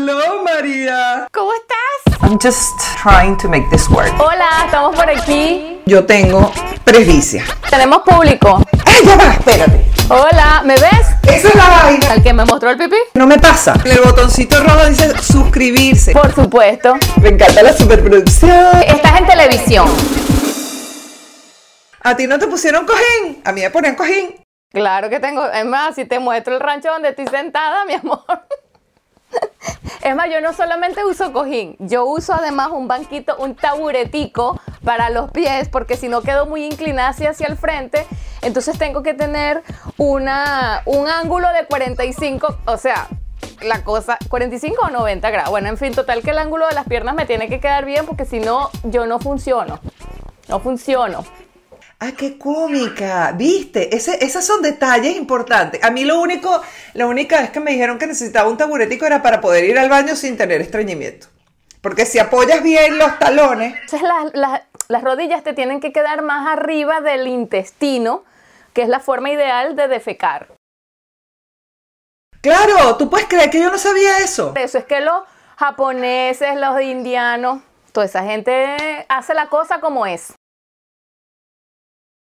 Hello, María. ¿Cómo estás? I'm just trying to make this work. Hola, estamos por aquí. Yo tengo presbicia. Tenemos público. ¡Ay, ya va! Espérate. Hola, ¿me ves? Esa es la vaina. ¿Al que me mostró el pipí? No me pasa. El botoncito rojo dice suscribirse. Por supuesto. Me encanta la superproducción. Estás en televisión. ¿A ti no te pusieron cojín? A mí me ponían cojín. Claro que tengo. Es más, si te muestro el rancho donde estoy sentada, mi amor. Es más, yo no solamente uso cojín, yo uso además un banquito, un taburetico para los pies, porque si no quedo muy inclinada hacia, el frente, entonces tengo que tener una, un ángulo de 45, o sea, la cosa, 45 o 90 grados. Bueno, en fin, total que el ángulo de las piernas me tiene que quedar bien, porque si no, yo no funciono. No funciono. ¡Ah, qué cómica! ¿Viste? Ese, esos son detalles importantes. A mí lo único, la única vez que me dijeron que necesitaba un taburetico era para poder ir al baño sin tener estreñimiento. Porque si apoyas bien los talones... Entonces las, las, las rodillas te tienen que quedar más arriba del intestino, que es la forma ideal de defecar. Claro, tú puedes creer que yo no sabía eso. Eso es que los japoneses, los indianos, toda esa gente hace la cosa como es.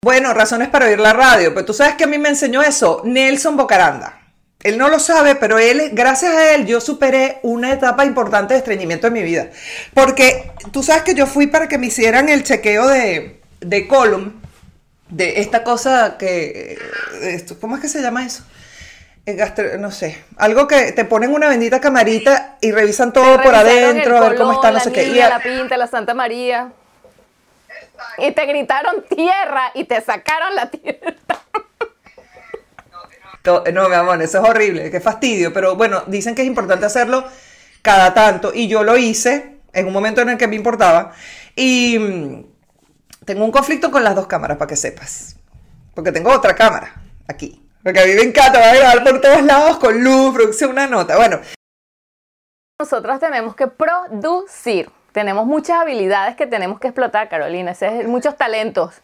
Bueno, razones para oír la radio, pero tú sabes que a mí me enseñó eso Nelson Bocaranda. Él no lo sabe, pero él, gracias a él, yo superé una etapa importante de estreñimiento en mi vida. Porque tú sabes que yo fui para que me hicieran el chequeo de, de column, de esta cosa que, esto, ¿cómo es que se llama eso? El gastro- no sé, algo que te ponen una bendita camarita y revisan todo por adentro, a ver cómo está, no sé qué. Y a- la pinta, la Santa María. Y te gritaron tierra y te sacaron la tierra. To- No, mi amor, eso es horrible, qué fastidio, pero bueno, dicen que es importante hacerlo cada tanto y yo lo hice en un momento en el que me importaba y mm, tengo un conflicto con las dos cámaras, para que sepas, porque tengo otra cámara aquí, porque a mí me encanta, va a grabar por todos lados con luz, producción, una nota, bueno, Nosotros tenemos que producir. Tenemos muchas habilidades que tenemos que explotar, Carolina. Ese es muchos talentos.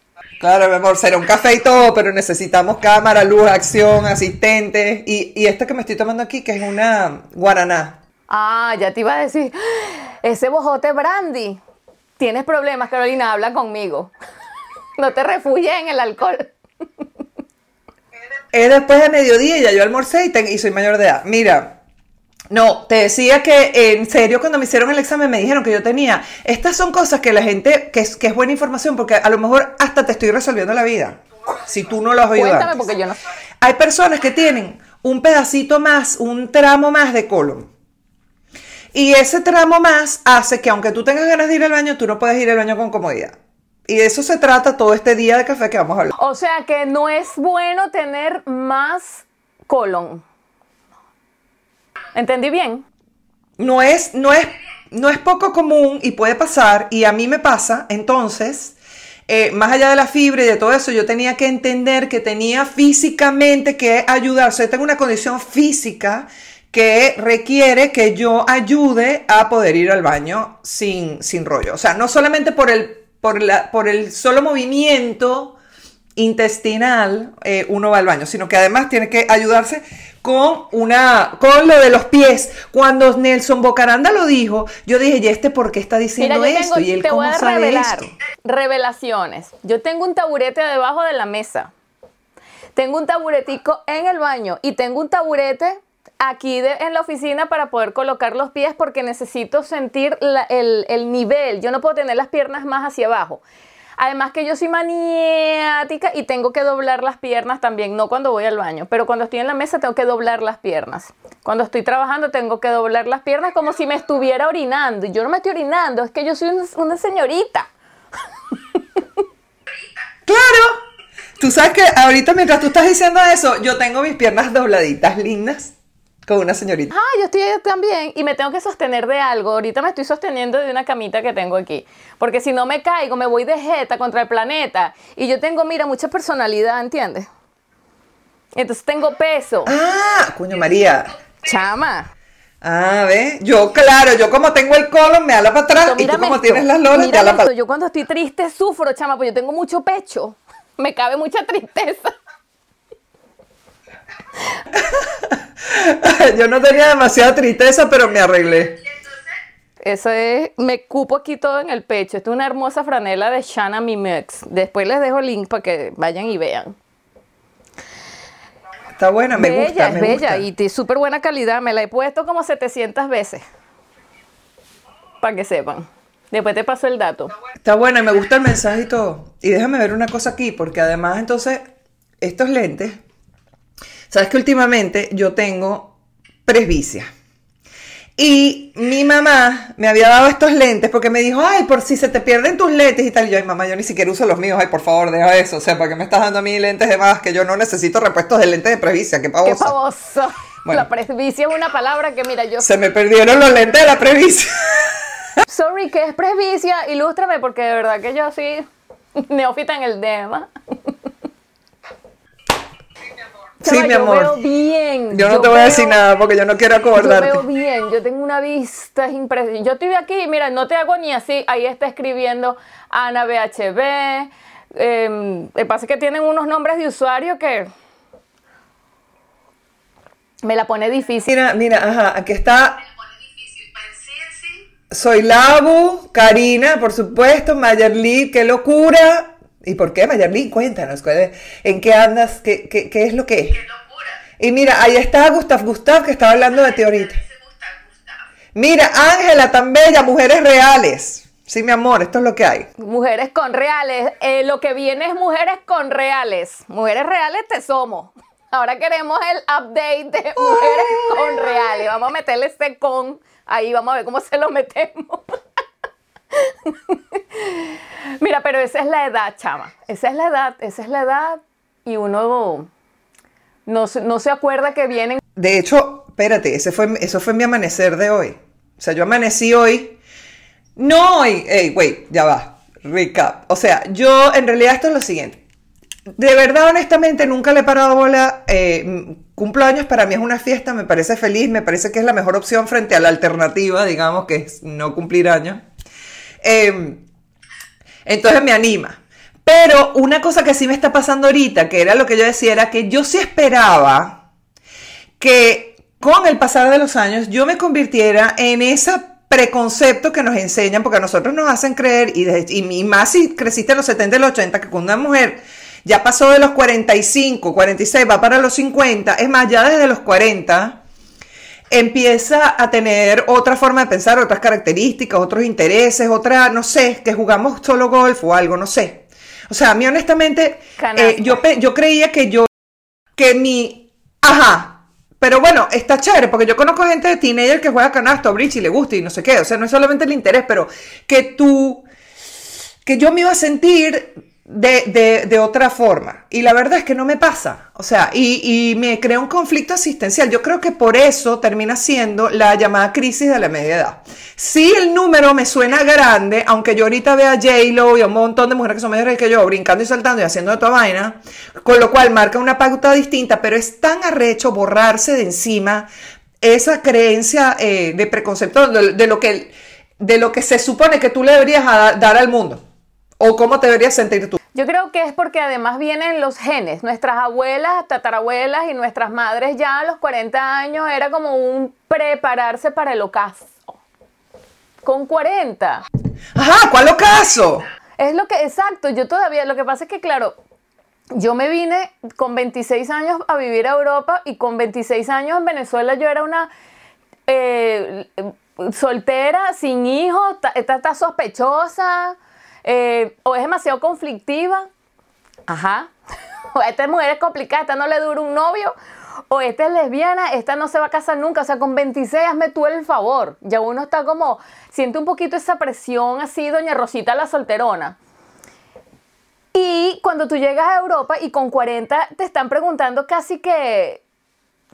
claro, mi amor, será un café y todo, pero necesitamos cámara, luz, acción, asistentes y, y esta que me estoy tomando aquí, que es una guaraná. Ah, ya te iba a decir, ese bojote brandy. Tienes problemas, Carolina, habla conmigo. No te refugies en el alcohol. Es después de mediodía y ya yo almorcé y, te- y soy mayor de edad. Mira, no, te decía que en serio cuando me hicieron el examen me dijeron que yo tenía. Estas son cosas que la gente, que es, que es buena información porque a lo mejor hasta te estoy resolviendo la vida. Si tú no lo has oído Cuéntame porque yo no. Hay personas que tienen un pedacito más, un tramo más de colon. Y ese tramo más hace que aunque tú tengas ganas de ir al baño, tú no puedes ir al baño con comodidad. Y de eso se trata todo este día de café que vamos a hablar. O sea que no es bueno tener más colon. ¿Entendí bien? no es, no es, no es poco común y puede pasar, y a mí me pasa, entonces, eh, más allá de la fibra y de todo eso, yo tenía que entender que tenía físicamente que ayudar, o sea, tengo una condición física que requiere que yo ayude a poder ir al baño sin, sin rollo. O sea, no solamente por el, por la, por el solo movimiento intestinal eh, uno va al baño, sino que además tiene que ayudarse con una con lo de los pies. Cuando Nelson Bocaranda lo dijo, yo dije, ¿y este por qué está diciendo Mira, yo esto? tengo, ¿Y él te voy cómo a sabe revelar esto? revelaciones. Yo tengo un taburete debajo de la mesa. Tengo un taburetico en el baño y tengo un taburete aquí de- en la oficina para poder colocar los pies porque necesito sentir la- el, el nivel. Yo no puedo tener las piernas más hacia abajo. Además que yo soy maniática y tengo que doblar las piernas también, no cuando voy al baño, pero cuando estoy en la mesa tengo que doblar las piernas. Cuando estoy trabajando tengo que doblar las piernas como si me estuviera orinando. Y yo no me estoy orinando, es que yo soy un- una señorita. Claro. Tú sabes que ahorita mientras tú estás diciendo eso, yo tengo mis piernas dobladitas lindas con una señorita. Ah, yo estoy también y me tengo que sostener de algo. Ahorita me estoy sosteniendo de una camita que tengo aquí. Porque si no me caigo, me voy de jeta contra el planeta. Y yo tengo, mira, mucha personalidad, ¿entiendes? Entonces tengo peso. Ah, coño María. Chama. Ah, ¿ves? Yo, claro, yo como tengo el colon, me ala para atrás, y tú como esto, tienes las lolas, te ala para esto. Yo cuando estoy triste sufro, chama, porque yo tengo mucho pecho. Me cabe mucha tristeza. Yo no tenía demasiada tristeza, pero me arreglé. Eso es, me cupo aquí todo en el pecho. Esto es una hermosa franela de Shanna Mimex. Después les dejo el link para que vayan y vean. Está buena, me bella, gusta. Es me bella gusta. y súper buena calidad. Me la he puesto como 700 veces. Para que sepan. Después te paso el dato. Está buena y me gusta el mensaje y todo. Y déjame ver una cosa aquí, porque además entonces, estos lentes, sabes que últimamente yo tengo presbicia. Y mi mamá me había dado estos lentes porque me dijo, ay, por si se te pierden tus lentes y tal. Y yo, ay, mamá, yo ni siquiera uso los míos, ay, por favor, deja eso. O sea, ¿para qué me estás dando a mí lentes de más? Que yo no necesito repuestos de lentes de presbicia, qué ¡Qué pavosa. pavoso! Bueno. La presbicia es una palabra que, mira, yo... Se me perdieron los lentes de la presbicia. Sorry, ¿qué es presbicia? Ilústrame, porque de verdad que yo soy neófita en el tema. Sí, mi Yo amor. veo bien. Yo no te voy a decir nada porque yo no quiero Yo acordarte. veo bien, yo tengo una vista es impresionante. Yo estoy aquí, mira, no te hago ni así. Ahí está escribiendo Ana BHB. Eh, lo que pasa es que tienen unos nombres de usuario que me la pone difícil. Mira, mira, ajá, aquí está. Soy Labu, Karina, por supuesto, Mayerly, qué locura. ¿Y por qué, Mayerly? Cuéntanos, ¿cuál es- ¿en qué andas? ¿Qué, qué, qué es lo que es? Y mira, ahí está Gustav Gustav, que estaba hablando de ti ahorita. Mira, Ángela, tan bella, mujeres reales. Sí, mi amor, esto es lo que hay. Mujeres con reales. Eh, lo que viene es mujeres con reales. Mujeres reales te somos. Ahora queremos el update de mujeres con reales. Vamos a meterle ese con. Ahí vamos a ver cómo se lo metemos. Mira, pero esa es la edad, chama. Esa es la edad, esa es la edad. Y uno no, no se acuerda que vienen De hecho, espérate, ese fue, eso fue mi amanecer de hoy. O sea, yo amanecí hoy. No hoy. Ey, wait, ya va. Recap. O sea, yo en realidad esto es lo siguiente. De verdad, honestamente, nunca le he parado bola. Eh, m- cumplo años para mí es una fiesta, me parece feliz, me parece que es la mejor opción frente a la alternativa, digamos, que es no cumplir años. Eh, entonces me anima. Pero una cosa que sí me está pasando ahorita, que era lo que yo decía, era que yo sí esperaba que con el pasar de los años yo me convirtiera en ese preconcepto que nos enseñan, porque a nosotros nos hacen creer, y, y- más si creciste en los 70 y los 80, que cuando una mujer ya pasó de los 45, 46, va para los 50, es más, ya desde los 40, empieza a tener otra forma de pensar, otras características, otros intereses, otra, no sé, que jugamos solo golf o algo, no sé. O sea, a mí honestamente, eh, yo, yo creía que yo, que mi, ajá, pero bueno, está chévere, porque yo conozco gente de teenager que juega canasta o bridge y le gusta y no sé qué, o sea, no es solamente el interés, pero que tú, que yo me iba a sentir de, de- de otra forma. Y la verdad es que no me pasa. O sea, y, y me crea un conflicto existencial. Yo creo que por eso termina siendo la llamada crisis de la media edad. Si el número me suena grande, aunque yo ahorita vea a J-Lo y a un montón de mujeres que son mayores que yo, brincando y saltando y haciendo de toda vaina, con lo cual marca una pauta distinta, pero es tan arrecho borrarse de encima esa creencia eh, de preconcepto de, lo que, de lo que se supone que tú le deberías dar al mundo. O cómo te deberías sentir tú. Yo creo que es porque además vienen los genes. Nuestras abuelas, tatarabuelas y nuestras madres ya a los 40 años era como un prepararse para el ocaso. Con 40. Ajá, ¿cuál ocaso? Es lo que, exacto, yo todavía, lo que pasa es que claro, yo me vine con 26 años a vivir a Europa y con 26 años en Venezuela yo era una eh, soltera, sin hijos, está sospechosa, eh, o es demasiado conflictiva. Ajá. O esta mujer es complicada, esta no le dura un novio. O esta es lesbiana, esta no se va a casar nunca. O sea, con 26 hazme tú el favor. Ya uno está como, siente un poquito esa presión así, doña Rosita la solterona. Y cuando tú llegas a Europa y con 40 te están preguntando casi que,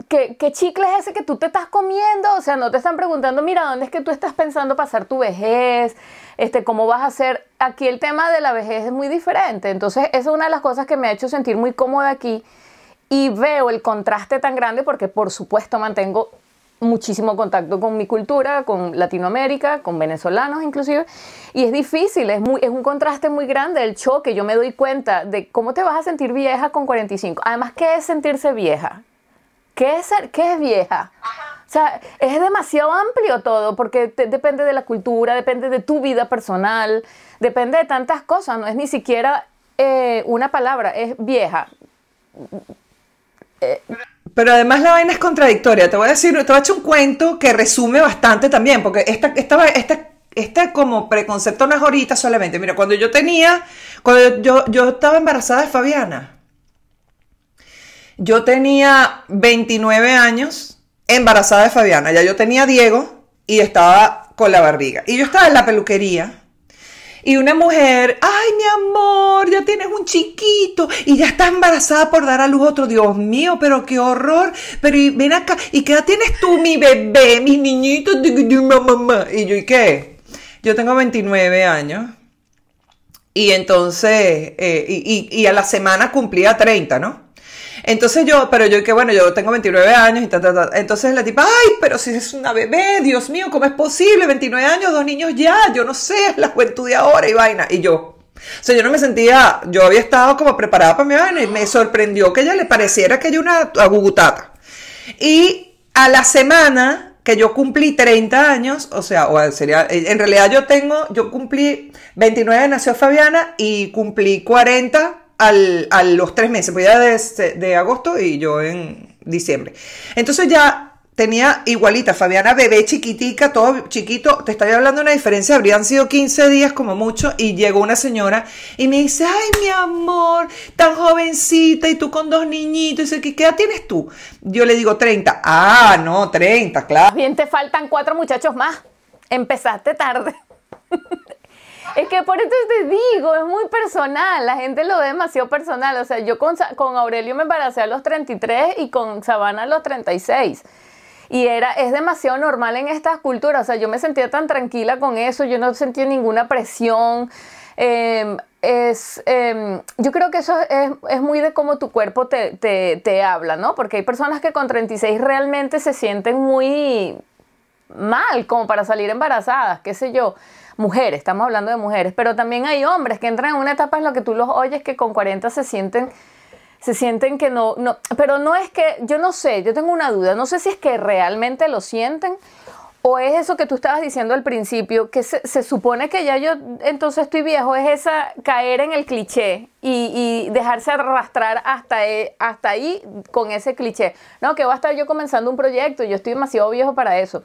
que, ¿qué chicle es ese que tú te estás comiendo? O sea, no te están preguntando, mira, ¿dónde es que tú estás pensando pasar tu vejez? Este, ¿Cómo vas a hacer? Aquí el tema de la vejez es muy diferente. Entonces, esa es una de las cosas que me ha hecho sentir muy cómoda aquí. Y veo el contraste tan grande porque, por supuesto, mantengo muchísimo contacto con mi cultura, con Latinoamérica, con venezolanos inclusive, y es difícil, es, muy, es un contraste muy grande el choque, yo me doy cuenta de cómo te vas a sentir vieja con 45. Además, ¿qué es sentirse vieja? ¿Qué es, qué es vieja? O sea, es demasiado amplio todo, porque depende de la cultura, depende de tu vida personal, depende de tantas cosas, no es ni siquiera eh, una palabra, es vieja. Pero además la vaina es contradictoria. Te voy a decir, te voy a echar un cuento que resume bastante también, porque esta, esta, esta, este como preconcepto no es ahorita solamente. Mira, cuando yo tenía, cuando yo, yo estaba embarazada de Fabiana, yo tenía 29 años embarazada de Fabiana. Ya yo tenía Diego y estaba con la barriga. Y yo estaba en la peluquería. Y una mujer, ay mi amor, ya tienes un chiquito y ya estás embarazada por dar a luz otro. Dios mío, pero qué horror. Pero ven acá, ¿y qué tienes tú, mi bebé, mis niñitos? Y yo, ¿y qué? Yo tengo 29 años. Y entonces, eh, y, y a la semana cumplía 30, ¿no? Entonces yo, pero yo que bueno, yo tengo 29 años y ta, ta, ta. Entonces la tipa, ay, pero si es una bebé, Dios mío, ¿cómo es posible? 29 años, dos niños ya, yo no sé, la juventud de ahora y vaina. Y yo, o sea, yo no me sentía, yo había estado como preparada para mi vaina y me sorprendió que ella le pareciera que hay una agugutata. Y a la semana que yo cumplí 30 años, o sea, o sería, en realidad yo tengo, yo cumplí 29, nació Fabiana y cumplí 40 al, a los tres meses, pues ya de, de agosto y yo en diciembre. Entonces ya tenía igualita, Fabiana bebé chiquitica, todo chiquito, te estoy hablando de una diferencia, habrían sido 15 días como mucho, y llegó una señora y me dice, ay mi amor, tan jovencita y tú con dos niñitos, y dice, ¿qué edad tienes tú? Yo le digo 30, ah, no, 30, claro. Bien, te faltan cuatro muchachos más, empezaste tarde. Es que por eso te digo, es muy personal, la gente lo ve demasiado personal. O sea, yo con, con Aurelio me embaracé a los 33 y con Sabana a los 36. Y era, es demasiado normal en estas culturas. O sea, yo me sentía tan tranquila con eso, yo no sentía ninguna presión. Em, es, em, yo creo que eso es, es, muy de cómo tu cuerpo te, te, te habla, ¿no? Porque hay personas que con 36 realmente se sienten muy mal como para salir embarazadas, qué sé yo mujeres, estamos hablando de mujeres, pero también hay hombres que entran en una etapa en la que tú los oyes que con 40 se sienten se sienten que no, no, pero no es que, yo no sé, yo tengo una duda, no sé si es que realmente lo sienten o es eso que tú estabas diciendo al principio, que se, supone que ya yo entonces estoy viejo, es esa caer en el cliché y, y dejarse arrastrar hasta, e, hasta ahí con ese cliché. No, que va a estar yo comenzando un proyecto, yo estoy demasiado viejo para eso.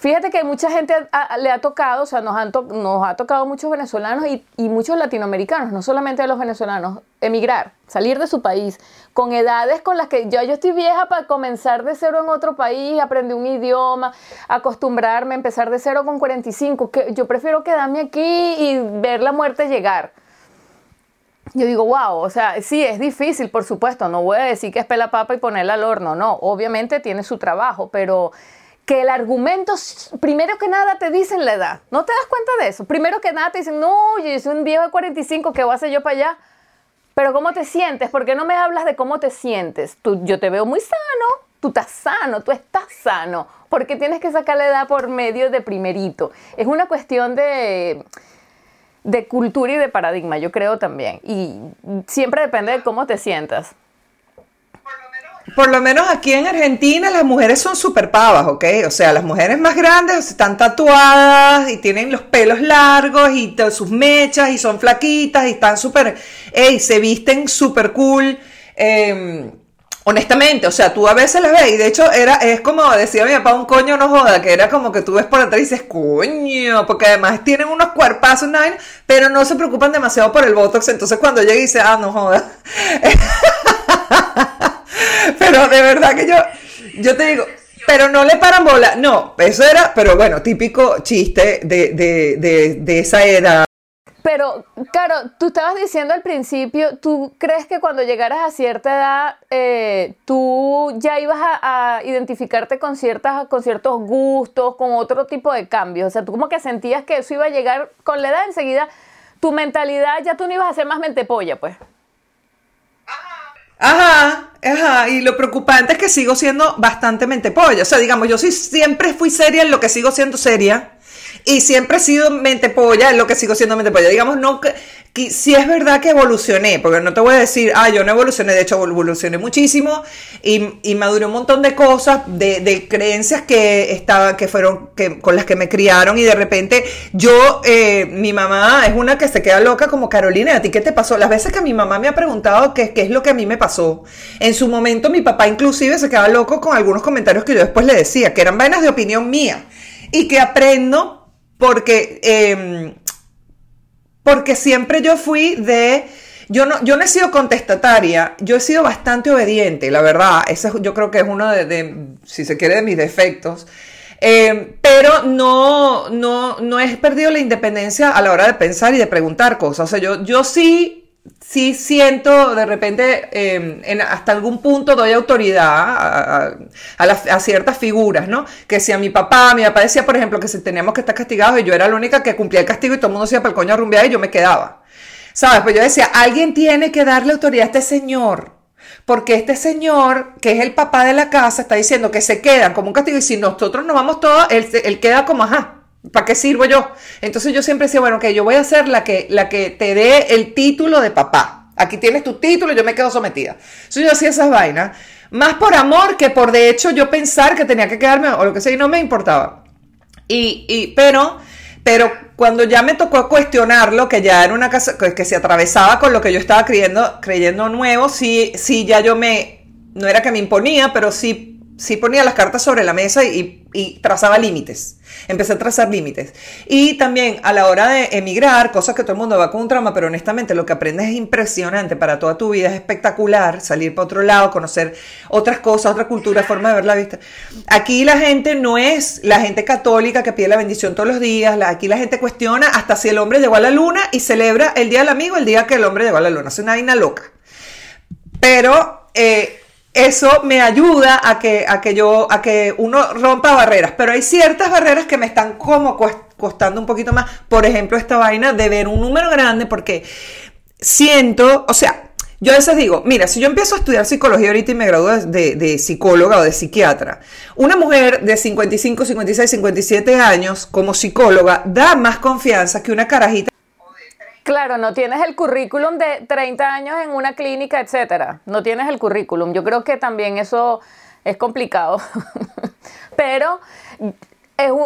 Fíjate que mucha gente le ha tocado, o sea, nos, han nos ha tocado muchos venezolanos y, muchos latinoamericanos, no solamente a los venezolanos, emigrar, salir de su país, con edades con las que yo, yo estoy vieja para comenzar de cero en otro país, aprender un idioma, acostumbrarme, empezar de cero con 45, que yo prefiero quedarme aquí y ver la muerte llegar. Yo digo, wow, o sea, sí, es difícil, por supuesto, no voy a decir que es pela papa y ponerla al horno, no, obviamente tiene su trabajo, pero que el argumento, primero que nada, te dicen la edad. ¿No te das cuenta de eso? Primero que nada te dicen, no, yo soy un viejo de 45, ¿qué voy a hacer yo para allá? Pero ¿cómo te sientes? ¿Por qué no me hablas de cómo te sientes? Tú, yo te veo muy sano, tú estás sano, tú estás sano. ¿Por qué tienes que sacar la edad por medio de primerito? Es una cuestión de, de cultura y de paradigma, yo creo también. Y siempre depende de cómo te sientas por lo menos aquí en Argentina las mujeres son súper pavas, ¿ok? O sea, las mujeres más grandes están tatuadas y tienen los pelos largos y sus mechas y son flaquitas y están súper, ey, se visten súper cool. Em, honestamente, o sea, tú a veces las ves y de hecho era, es como decía mi papá, un coño no joda, que era como que tú ves por atrás y dices, coño, porque además tienen unos cuerpazos, pero no se preocupan demasiado por el Botox, entonces cuando llega y dice, ah, no joda. pero de verdad que yo, yo te digo, pero no le paran bola. No, eso era, pero bueno, típico chiste de, de, de, esa edad. Pero, claro, tú estabas diciendo al principio, ¿tú crees que cuando llegaras a cierta edad, eh, tú ya ibas a, identificarte con, ciertas, con ciertos gustos, con otro tipo de cambios? O sea, tú como que sentías que eso iba a llegar con la edad enseguida, tu mentalidad, ya tú no ibas a ser más mentepolla, pues. Ajá, ajá, y lo preocupante es que sigo siendo bastante polla. O sea, digamos, yo sí siempre fui seria en lo que sigo siendo seria. Y siempre he sido mente polla, es lo que sigo siendo mente polla. Digamos, no que, si es verdad que evolucioné, porque no te voy a decir, ah, yo no evolucioné, de hecho evolucioné muchísimo y, y maduré un montón de cosas, de, creencias que estaban, que fueron, que, con las que me criaron y de repente yo, eh, mi mamá es una que se queda loca como Carolina, ¿a ti qué te pasó? Las veces que mi mamá me ha preguntado qué, qué es lo que a mí me pasó, en su momento mi papá inclusive se quedaba loco con algunos comentarios que yo después le decía, que eran vainas de opinión mía y que aprendo porque... Eh, porque siempre yo fui de... Yo no, yo no he sido contestataria, yo he sido bastante obediente, la verdad. Ese yo creo que es uno de, si se quiere, de mis defectos. Eh, pero no, no, no he perdido la independencia a la hora de pensar y de preguntar cosas. O sea, yo, yo sí, sí siento de repente, em, en, hasta algún punto doy autoridad a, ciertas figuras, ¿no? Que si a mi papá, mi papá decía, por ejemplo, que si teníamos que estar castigados y yo era la única que cumplía el castigo y todo el mundo se iba para el coño a rumbear y yo me quedaba. ¿Sabes? Pues yo decía, alguien tiene que darle autoridad a este señor. Porque este señor, que es el papá de la casa, está diciendo que se quedan como un castigo y si nosotros nos vamos todos, él, él queda como, ajá, ¿Para qué sirvo yo? Entonces yo siempre decía, bueno, que yo voy a ser la que, la que te dé el título de papá. Aquí tienes tu título y yo me quedo sometida. Entonces yo hacía esas vainas, más por amor que por de hecho yo pensar que tenía que quedarme o lo que sea, y no me importaba. Y, y pero, pero cuando ya me tocó cuestionarlo, que ya era una casa que, se atravesaba con lo que yo estaba creyendo, creyendo nuevo, sí, sí, ya yo me, no era que me imponía, pero sí sí ponía las cartas sobre la mesa y, trazaba límites. Empecé a trazar límites. Y también a la hora de emigrar, cosas que todo el mundo va con un trauma, pero honestamente lo que aprendes es impresionante para toda tu vida, es espectacular salir para otro lado, conocer otras cosas, otra cultura, forma de ver la vista. Aquí la gente no es la gente católica que pide la bendición todos los días, aquí la gente cuestiona hasta si el hombre llegó a la luna y celebra el Día del Amigo el día que el hombre llegó a la luna. Es una vaina loca. Pero... Eh, eso me ayuda a que, a que yo, a que uno rompa barreras. Pero hay ciertas barreras que me están como costando un poquito más. Por ejemplo, esta vaina de ver un número grande porque siento, o sea, yo a veces digo, mira, si yo empiezo a estudiar psicología ahorita y me gradúo de, de, psicóloga o de psiquiatra, una mujer de 55, 56, 57 años como psicóloga da más confianza que una carajita Claro, no tienes el currículum de 30 años en una clínica, etcétera. No tienes el currículum. Yo creo que también eso es complicado. pero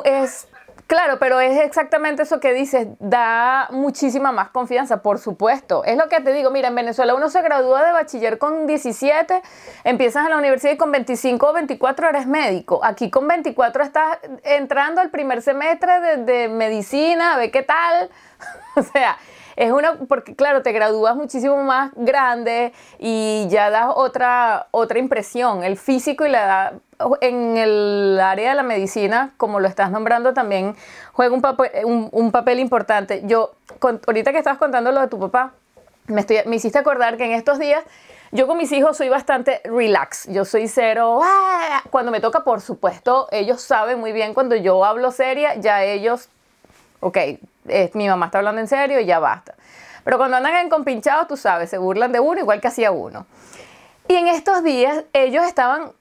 es, claro, pero es exactamente eso que dices. Da muchísima más confianza, por supuesto. Es lo que te digo. Mira, en Venezuela uno se gradúa de bachiller con 17, empiezas a la universidad y con 25 o 24 eres médico. Aquí con 24 estás entrando al primer semestre de, de medicina, ve qué tal. o sea, es una, porque claro, te gradúas muchísimo más grande y ya das otra, otra impresión. El físico y la edad en el área de la medicina, como lo estás nombrando, también juega un papel, un, papel importante. Yo, ahorita que estabas contando lo de tu papá, me, estoy, me hiciste acordar que en estos días yo con mis hijos soy bastante relax. Yo soy cero. ¡ah! Cuando me toca, por supuesto, ellos saben muy bien cuando yo hablo seria, ya ellos, ok, mi mamá está hablando en serio y ya basta. Pero cuando andan en compinchados, tú sabes, se burlan de uno igual que hacía uno. Y en estos días ellos estaban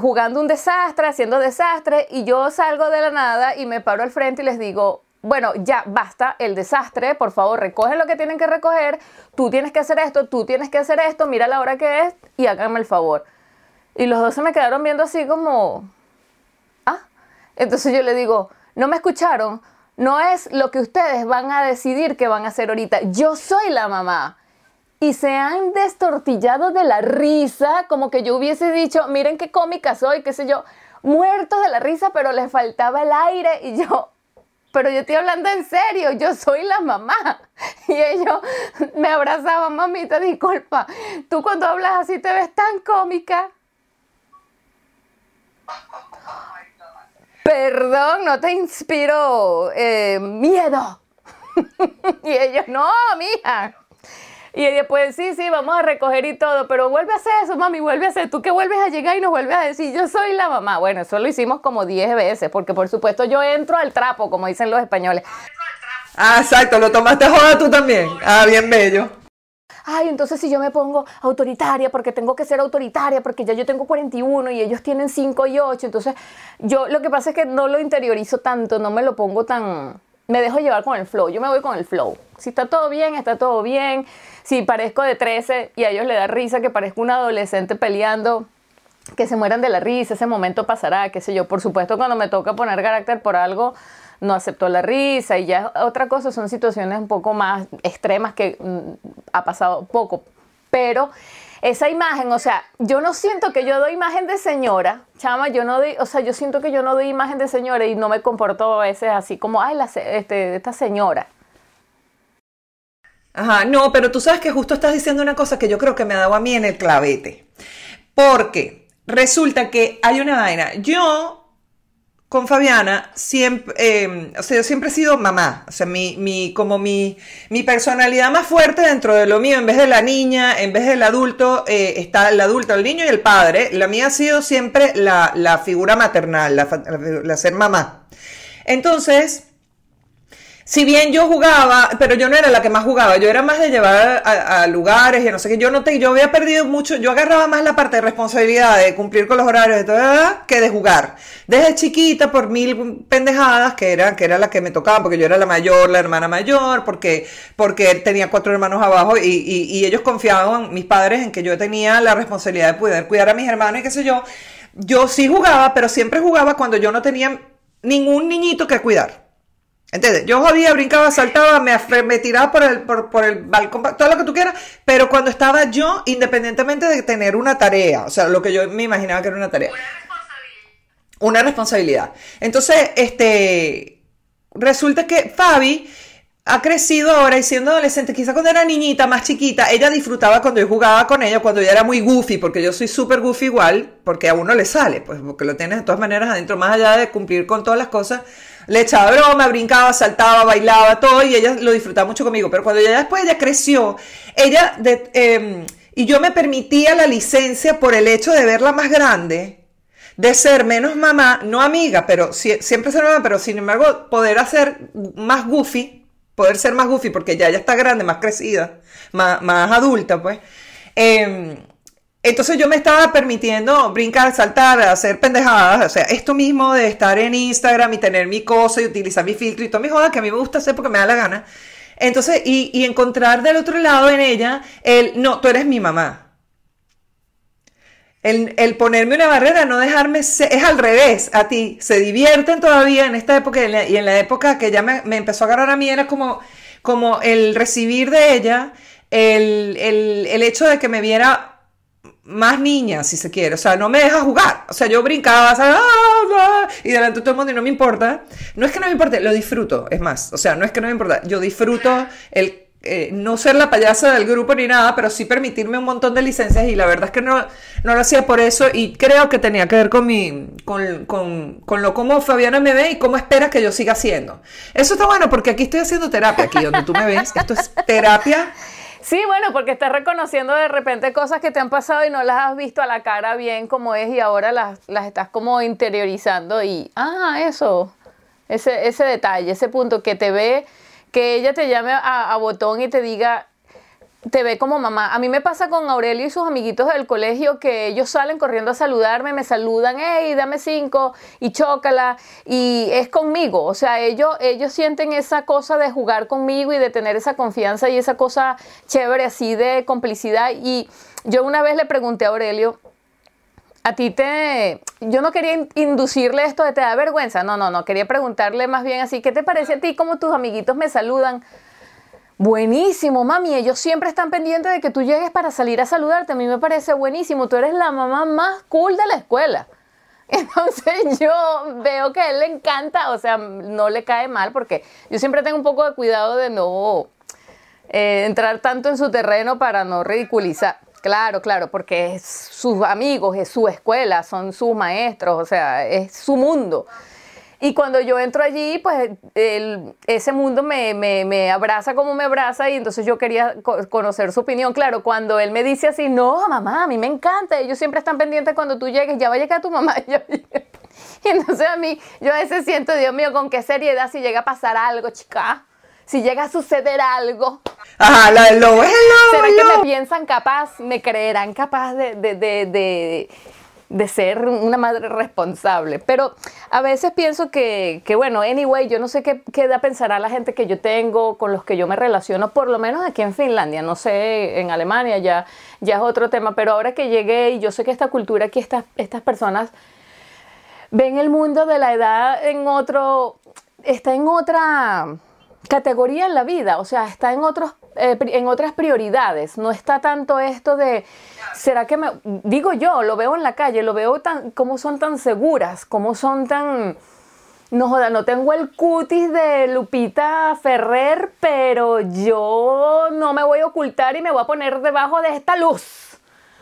jugando un desastre, haciendo desastre, y yo salgo de la nada y me paro al frente y les digo, bueno, ya basta el desastre, por favor, recogen lo que tienen que recoger, tú tienes que hacer esto, tú tienes que hacer esto, mira la hora que es y háganme el favor. Y los dos se me quedaron viendo así como, ah, entonces yo le digo, ¿no me escucharon? No es lo que ustedes van a decidir que van a hacer ahorita. Yo soy la mamá. Y se han destortillado de la risa, como que yo hubiese dicho, miren qué cómica soy, qué sé yo, muertos de la risa, pero les faltaba el aire. Y yo, pero yo estoy hablando en serio, yo soy la mamá. Y ellos me abrazaban, mamita, disculpa, tú cuando hablas así te ves tan cómica. Perdón, no te inspiro eh, miedo. y ellos, no, mija. Y ella, pues sí, sí, vamos a recoger y todo, pero vuelve a hacer eso, mami, vuelve a hacer. Tú que vuelves a llegar y nos vuelves a decir, yo soy la mamá. Bueno, eso lo hicimos como 10 veces, porque por supuesto yo entro al trapo, como dicen los españoles. Ah, exacto, lo tomaste joda tú también. Ah, bien bello. Ay, entonces si yo me pongo autoritaria, porque tengo que ser autoritaria, porque ya yo tengo 41 y ellos tienen 5 y 8, entonces yo lo que pasa es que no lo interiorizo tanto, no me lo pongo tan, me dejo llevar con el flow, yo me voy con el flow. Si está todo bien, está todo bien. Si parezco de 13 y a ellos les da risa que parezco un adolescente peleando, que se mueran de la risa, ese momento pasará, qué sé yo. Por supuesto, cuando me toca poner carácter por algo, no aceptó la risa y ya otra cosa, son situaciones un poco más extremas que mm, ha pasado poco. Pero esa imagen, o sea, yo no siento que yo doy imagen de señora, chama, yo no doy, o sea, yo siento que yo no doy imagen de señora y no me comporto a veces así como, ay, la, este, esta señora. Ajá, no, pero tú sabes que justo estás diciendo una cosa que yo creo que me ha dado a mí en el clavete. Porque resulta que hay una vaina. Yo con Fabiana siempre, eh, o sea, yo siempre he sido mamá, o sea, mi, mi, como mi, mi personalidad más fuerte dentro de lo mío, en vez de la niña, en vez del adulto, eh, está el adulto, el niño y el padre. La mía ha sido siempre la, la figura maternal, la, la ser mamá. Entonces, si bien yo jugaba, pero yo no era la que más jugaba, yo era más de llevar a, lugares y no sé qué, yo no te, yo había perdido mucho, yo agarraba más la parte de responsabilidad de cumplir con los horarios y todo, que de jugar. Desde chiquita por mil pendejadas que era, que era la que me tocaba, porque yo era la mayor, la hermana mayor, porque, porque tenía cuatro hermanos abajo y, y ellos confiaban, mis padres, en que yo tenía la responsabilidad de poder cuidar a mis hermanos y qué sé yo. Yo sí jugaba, pero siempre jugaba cuando yo no tenía ningún niñito que cuidar. ¿Entiendes? Yo jodía, brincaba, saltaba, me, me tiraba por el, por, el balcón, todo lo que tú quieras, pero cuando estaba yo, independientemente de tener una tarea, o sea, lo que yo me imaginaba que era una tarea. Una responsabilidad. Una responsabilidad. Entonces, este, resulta que Fabi ha crecido ahora y siendo adolescente, quizá cuando era niñita, más chiquita, ella disfrutaba cuando yo jugaba con ella, cuando ella era muy goofy, porque yo soy súper goofy igual, porque a uno le sale, pues porque lo tienes de todas maneras adentro, más allá de cumplir con todas las cosas le echaba broma, brincaba, saltaba, bailaba, todo, y ella lo disfrutaba mucho conmigo. Pero cuando ella después ella creció, ella, em, y yo me permitía la licencia por el hecho de verla más grande, de ser menos mamá, no amiga, pero siempre ser mamá, pero sin embargo poder hacer más goofy, poder ser más goofy, porque ya ella está grande, más crecida, más, más adulta, pues. Eh, entonces yo me estaba permitiendo brincar, saltar, hacer pendejadas, o sea, esto mismo de estar en Instagram y tener mi cosa y utilizar mi filtro y todo mi joda que a mí me gusta hacer porque me da la gana. Entonces, y, encontrar del otro lado en ella el, no, tú eres mi mamá. El, ponerme una barrera, no dejarme, es al revés, a ti, se divierten todavía en esta época y en la, época que ya me, empezó a agarrar a mí era como, como el recibir de ella, el, el hecho de que me viera más niña, si se quiere. O sea, no me deja jugar. O sea, yo brincaba ah, y delante de todo el mundo y no me importa. No es que no me importe, lo disfruto. Es más, o sea, no es que no me importa. Yo disfruto el eh, no ser la payasa del grupo ni nada, pero sí permitirme un montón de licencias y la verdad es que no, no lo hacía por eso y creo que tenía que ver con, mi, con, con, con lo como Fabiana me ve y cómo espera que yo siga haciendo. Eso está bueno porque aquí estoy haciendo terapia, aquí donde tú me ves, esto es terapia Sí, bueno, porque estás reconociendo de repente cosas que te han pasado y no las has visto a la cara bien como es y ahora las, las estás como interiorizando y, ah, eso, ese, ese detalle, ese punto que te ve, que ella te llame a, a botón y te diga, te ve como mamá. A mí me pasa con Aurelio y sus amiguitos del colegio que ellos salen corriendo a saludarme, me saludan, hey, dame cinco y chócala. Y es conmigo. O sea, ellos, ellos sienten esa cosa de jugar conmigo y de tener esa confianza y esa cosa chévere así de complicidad. Y yo una vez le pregunté a Aurelio, a ti te... Yo no quería inducirle esto de te da vergüenza. No, no, no. Quería preguntarle más bien así, ¿qué te parece a ti como tus amiguitos me saludan? Buenísimo, mami. Ellos siempre están pendientes de que tú llegues para salir a saludarte. A mí me parece buenísimo. Tú eres la mamá más cool de la escuela. Entonces yo veo que a él le encanta, o sea, no le cae mal porque yo siempre tengo un poco de cuidado de no eh, entrar tanto en su terreno para no ridiculizar. Claro, claro, porque es sus amigos, es su escuela, son sus maestros, o sea, es su mundo. Y cuando yo entro allí, pues ese mundo me, abraza como me abraza y entonces yo quería conocer su opinión. Claro, cuando él me dice así, no, mamá, a mí me encanta, ellos siempre están pendientes cuando tú llegues, ya va a llegar tu mamá. y entonces a mí, yo a veces siento, Dios mío, con qué seriedad si llega a pasar algo, chica. si llega a suceder algo. Ajá, la del lobo es el lobo. ¿Será que me piensan capaz, me creerán capaz de, de, de, de, de ser una madre responsable? Pero a veces pienso que, que bueno, anyway, yo no sé qué, qué edad pensará la gente que yo tengo, con los que yo me relaciono, por lo menos aquí en Finlandia, no sé, en Alemania ya, ya es otro tema, pero ahora que llegué y yo sé que esta cultura aquí, estas, estas personas ven el mundo de la edad en otro, está en otra categoría en la vida, o sea, está en otros eh, en otras prioridades, no está tanto esto de será que me digo yo, lo veo en la calle, lo veo tan cómo son tan seguras, cómo son tan no joda, no tengo el cutis de Lupita Ferrer, pero yo no me voy a ocultar y me voy a poner debajo de esta luz.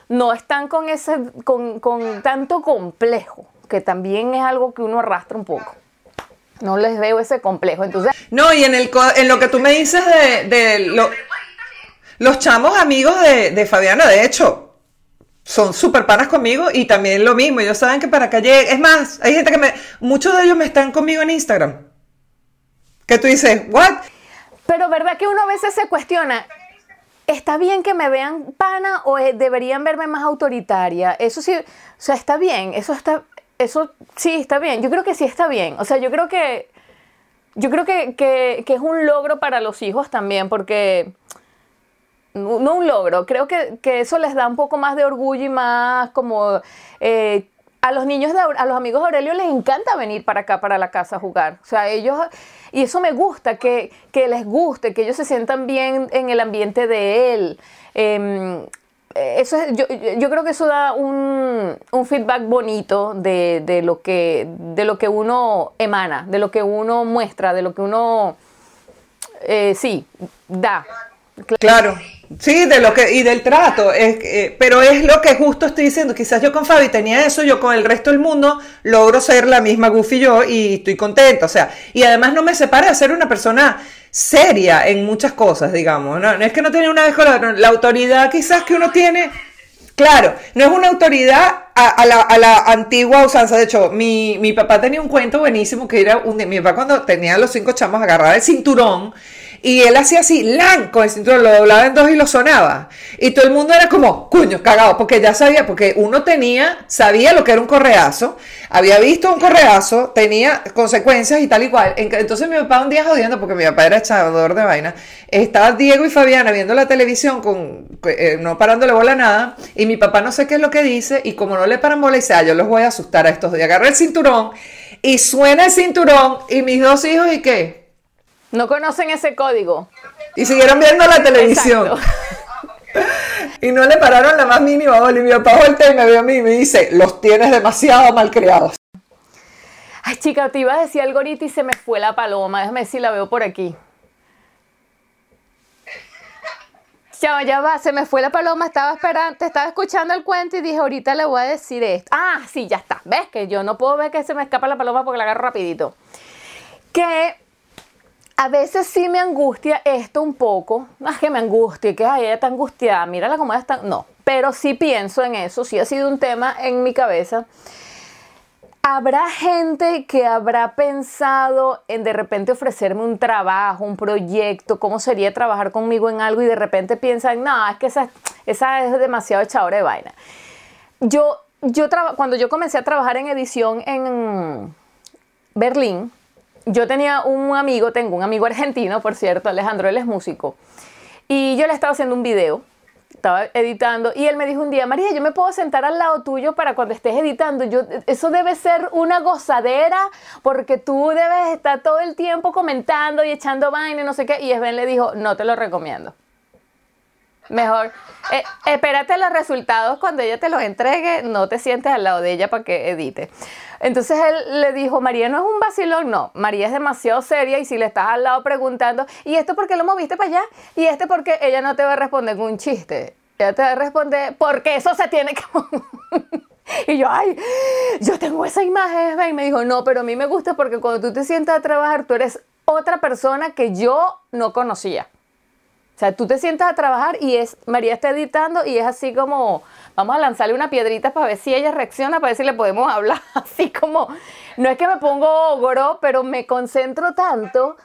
No están con ese con, con tanto complejo, que también es algo que uno arrastra un poco. No les veo ese complejo. Entonces, No, y en, el, en lo que tú me dices de, de lo- los chamos amigos de, de Fabiana, de hecho, son súper panas conmigo y también lo mismo. Ellos saben que para acá llegue. Es más, hay gente que me. Muchos de ellos me están conmigo en Instagram. Que tú dices, ¿what? Pero verdad que uno a veces se cuestiona, ¿está bien que me vean pana o eh, deberían verme más autoritaria? Eso sí, o sea, está bien, eso está, eso sí está bien. Yo creo que sí está bien. O sea, yo creo que, yo creo que, que- es un logro para los hijos también, porque no un logro, creo que, que eso les da un poco más de orgullo y más como eh, a los niños, de, a los amigos de Aurelio les encanta venir para acá, para la casa a jugar. O sea, ellos, y eso me gusta, que, que les guste, que ellos se sientan bien en el ambiente de él. Em, eso es- yo, yo creo que eso da un, un feedback bonito de, de lo que, de lo que uno emana, de lo que uno muestra, de lo que uno, eh, sí, da. Claro, sí, de lo que, y del trato, es, eh, pero es lo que justo estoy diciendo, quizás yo con Fabi tenía eso, yo con el resto del mundo logro ser la misma Goofy yo y estoy contenta, o sea, y además no me separa de ser una persona seria en muchas cosas, digamos, no, no es que no tiene una vez la autoridad quizás que uno tiene, claro, no es una autoridad a, a la, a la antigua usanza, de hecho, mi, mi papá tenía un cuento buenísimo que era un, mi papá cuando tenía los cinco chamos agarraba el cinturón y él hacía así, ¡lan! con el cinturón, lo doblaba en dos y lo sonaba. Y todo el mundo era como, cuño, cagado, porque ya sabía, porque uno tenía, sabía lo que era un correazo, había visto un correazo, tenía consecuencias y tal y cual. En- Entonces mi papá un día jodiendo, porque mi papá era echador de vaina, estaba Diego y Fabiana viendo la televisión, con, eh, no parándole bola a nada, y mi papá no sé qué es lo que dice, y como no le paran bola, dice, ah, yo los voy a asustar a estos días. Agarra el cinturón, y suena el cinturón, y mis dos hijos, ¿y qué? No conocen ese código. Y siguieron viendo la televisión. Y no le pararon la más mínima bola. Y mi papá voltea y me ve a mí y me dice, los tienes demasiado mal criados. Ay, chica, te iba a decir algo ahorita y se me fue la paloma. Déjame ver si la veo por aquí. Ya, ya va, se me fue la paloma, estaba esperando, te estaba escuchando el cuento y dije, ahorita le voy a decir esto. Ah, sí, ya está. ¿Ves? Que yo no puedo ver que se me escapa la paloma porque la agarro rapidito. Que a veces sí me angustia esto un poco. No es que me angustie, que ay, ella está angustiada, mírala cómo está. No, pero sí pienso en eso, sí ha sido un tema en mi cabeza. ¿Habrá gente que habrá pensado en de repente ofrecerme un trabajo, un proyecto? ¿Cómo sería trabajar conmigo en algo? Y de repente piensan, no, es que esa, esa es demasiado echadora de vaina. Yo, yo cuando yo comencé a trabajar en edición en Berlín, yo tenía un amigo, tengo un amigo argentino, por cierto, Alejandro, él es músico. Y yo le estaba haciendo un video, estaba editando, y él me dijo un día, María, yo me puedo sentar al lado tuyo para cuando estés editando. Yo, eso debe ser una gozadera, porque tú debes estar todo el tiempo comentando y echando vaina y no sé qué. Y Sven le dijo, no te lo recomiendo. Mejor, eh, espérate los resultados cuando ella te los entregue, no te sientes al lado de ella para que edite. Entonces él le dijo, María no es un vacilón, no, María es demasiado seria y si le estás al lado preguntando, ¿y esto por qué lo moviste para allá? ¿Y este por qué? Ella no te va a responder con un chiste, ella te va a responder, porque eso se tiene que... Y yo, ay, yo tengo esa imagen. Y me dijo, no, pero a mí me gusta porque cuando tú te sientas a trabajar, tú eres otra persona que yo no conocía. O sea, tú te sientas a trabajar y es María está editando y es así como vamos a lanzarle una piedrita para ver si ella reacciona, para ver si le podemos hablar. Así como no es que me pongo goro, pero me concentro tanto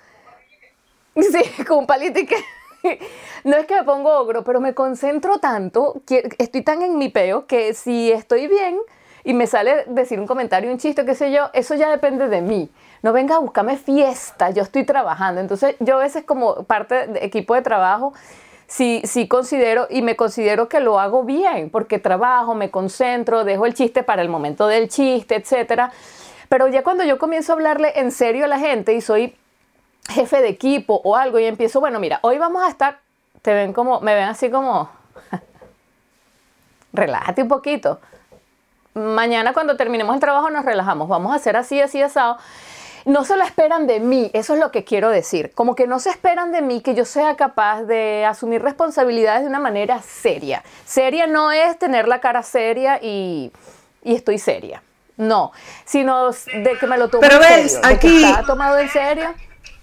Sí, con un palito y que... No es que me pongo ogro, pero me concentro tanto, estoy tan en mi peo que si estoy bien y me sale decir un comentario, un chiste, qué sé yo, eso ya depende de mí. No venga a buscarme fiesta, yo estoy trabajando. Entonces yo a veces como parte de equipo de trabajo, sí, sí considero y me considero que lo hago bien, porque trabajo, me concentro, dejo el chiste para el momento del chiste, etcétera. Pero ya cuando yo comienzo a hablarle en serio a la gente y soy jefe de equipo o algo y empiezo, bueno, mira, hoy vamos a estar, te ven como, me ven así como, relájate un poquito. Mañana cuando terminemos el trabajo nos relajamos, vamos a hacer así, así, asado. No se lo esperan de mí, eso es lo que quiero decir. Como que no se esperan de mí que yo sea capaz de asumir responsabilidades de una manera seria. Seria no es tener la cara seria y, y estoy seria. No, sino de que me lo tomo Pero en ves, serio, de que aquí- está tomado en serio.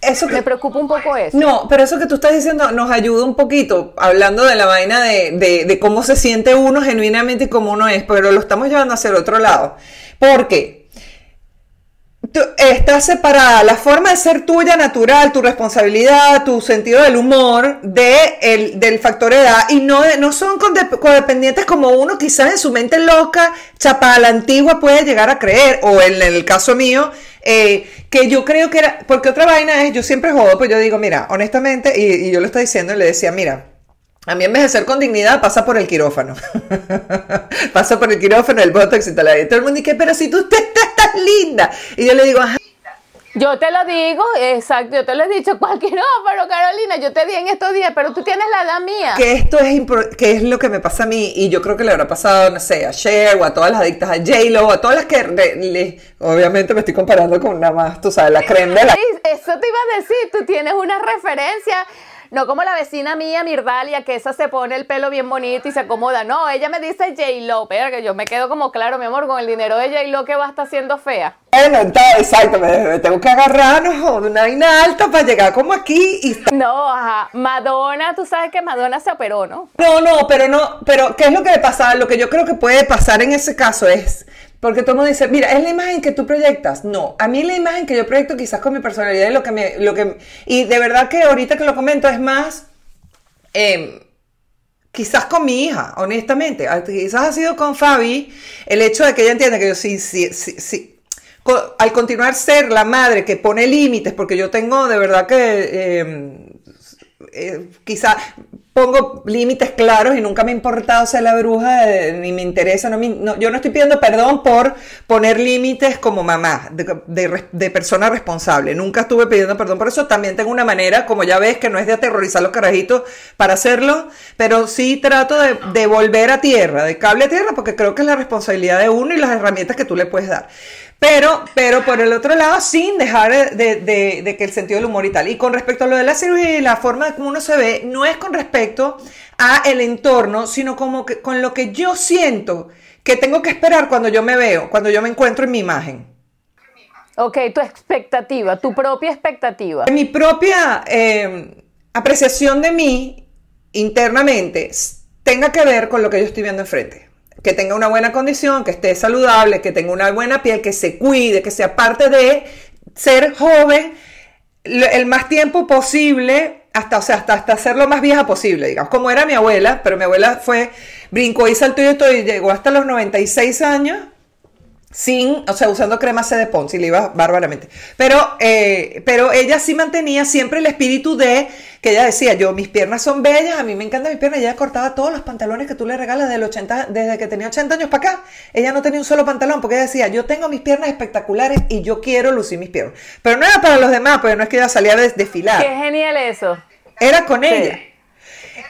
Eso que- Me preocupa un poco eso. No, pero eso que tú estás diciendo nos ayuda un poquito, hablando de la vaina de, de- de cómo se siente uno genuinamente y cómo uno es, pero lo estamos llevando hacia el otro lado. Porque tú- está separada. La forma de ser tuya natural, tu responsabilidad, tu sentido del humor, de el, del factor edad, y no, no son codependientes como uno quizás en su mente loca, chapa la antigua puede llegar a creer, o en el caso mío, eh, que yo creo que era, porque otra vaina es, yo siempre jodo, pues yo digo, mira, honestamente, y, y yo lo estoy diciendo, y le decía, mira, a mí envejecer con dignidad pasa por el quirófano. pasa por el quirófano, el botox y tal. Y todo el mundo dice, pero si tú te- estás linda. Y yo le digo, ajá. Yo te lo digo, exacto, yo te lo he dicho, cualquier no, pero Carolina, yo te di en estos días, pero tú tienes la edad mía. que esto es, que es lo que me pasa a mí y yo creo que le habrá pasado, no sé, a Cher o a todas las adictas a J-Lo, a todas las que le- obviamente me estoy comparando con nada más, tú sabes, la creme de la... Eso te iba a decir, tú tienes una referencia, no como la vecina mía, Mirdalia, que esa se pone el pelo bien bonito y se acomoda. No, ella me dice J-Lo, pero que yo me quedo como claro, mi amor, con el dinero de J-Lo que va a estar siendo fea. Bueno, está, exacto, me, me tengo que agarrar ¿no? una vaina alta para llegar como aquí y No, ajá, Madonna, tú sabes que Madonna se operó, ¿no? No, no, pero no, pero ¿qué es lo que pasa? Lo que yo creo que puede pasar en ese caso es, porque todo el mundo dice, mira, es la imagen que tú proyectas. No, a mí la imagen que yo proyecto quizás con mi personalidad y lo que me, lo que, y de verdad que ahorita que lo comento es más, eh, quizás con mi hija, honestamente, Ah, quizás ha sido con Fabi, el hecho de que ella entienda que yo sí, sí, sí, sí, al continuar ser la madre que pone límites, porque yo tengo de verdad que eh, eh, quizá pongo límites claros y nunca me ha importado ser la bruja, eh, ni me interesa, no me- no- yo no estoy pidiendo perdón por poner límites como mamá, de, de persona responsable, nunca estuve pidiendo perdón por eso, también tengo una manera, como ya ves, que no es de aterrorizar los carajitos para hacerlo, pero sí trato de, de volver a tierra, de cable a tierra, porque creo que es la responsabilidad de uno y las herramientas que tú le puedes dar. Pero, pero por el otro lado, sin dejar de, de- de que el sentido del humor y tal. Y con respecto a lo de la cirugía y la forma de cómo uno se ve, no es con respecto a el entorno, sino como que con lo que yo siento que tengo que esperar cuando yo me veo, cuando yo me encuentro en mi imagen. Ok, tu expectativa, tu propia expectativa. Mi propia eh, apreciación de mí internamente tenga que ver con lo que yo estoy viendo enfrente. Que tenga una buena condición, que esté saludable, que tenga una buena piel, que se cuide, que sea parte de ser joven el más tiempo posible, hasta, o sea, hasta, hasta ser lo más vieja posible, digamos, como era mi abuela, pero mi abuela fue, brincó y saltó y todo, y llegó hasta los 96 años, sin, o sea, usando crema C de Pons y le iba bárbaramente. Pero, eh, pero ella sí mantenía siempre el espíritu de que ella decía, yo, mis piernas son bellas, a mí me encantan mis piernas, ella cortaba todos los pantalones que tú le regalas del 80, desde que tenía 80 años para acá. Ella no tenía un solo pantalón porque ella decía, yo tengo mis piernas espectaculares y yo quiero lucir mis piernas. Pero no era para los demás, porque no es que ella salía a des- desfilar, Qué genial eso. era con ella.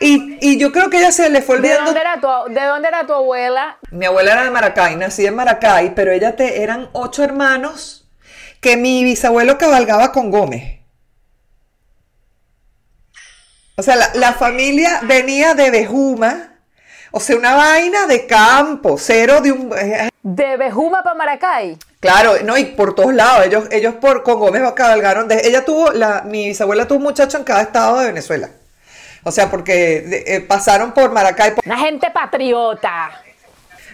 Y, y yo creo que ella se le fue ¿De olvidando dónde, era tu, ¿De dónde era tu abuela? mi abuela era de Maracay, nací en Maracay, pero ella te, eran ocho hermanos que mi bisabuelo cabalgaba con Gómez. O sea, la, la familia venía de Bejuma, o sea, una vaina de campo, cero de un... eh, De Bejuma para Maracay. Claro, no, y por todos lados, ellos, ellos por, con Gómez cabalgaron, de- ella tuvo, la, mi bisabuela tuvo un muchacho en cada estado de Venezuela. O sea, porque eh, pasaron por Maracay, por- Una gente patriota.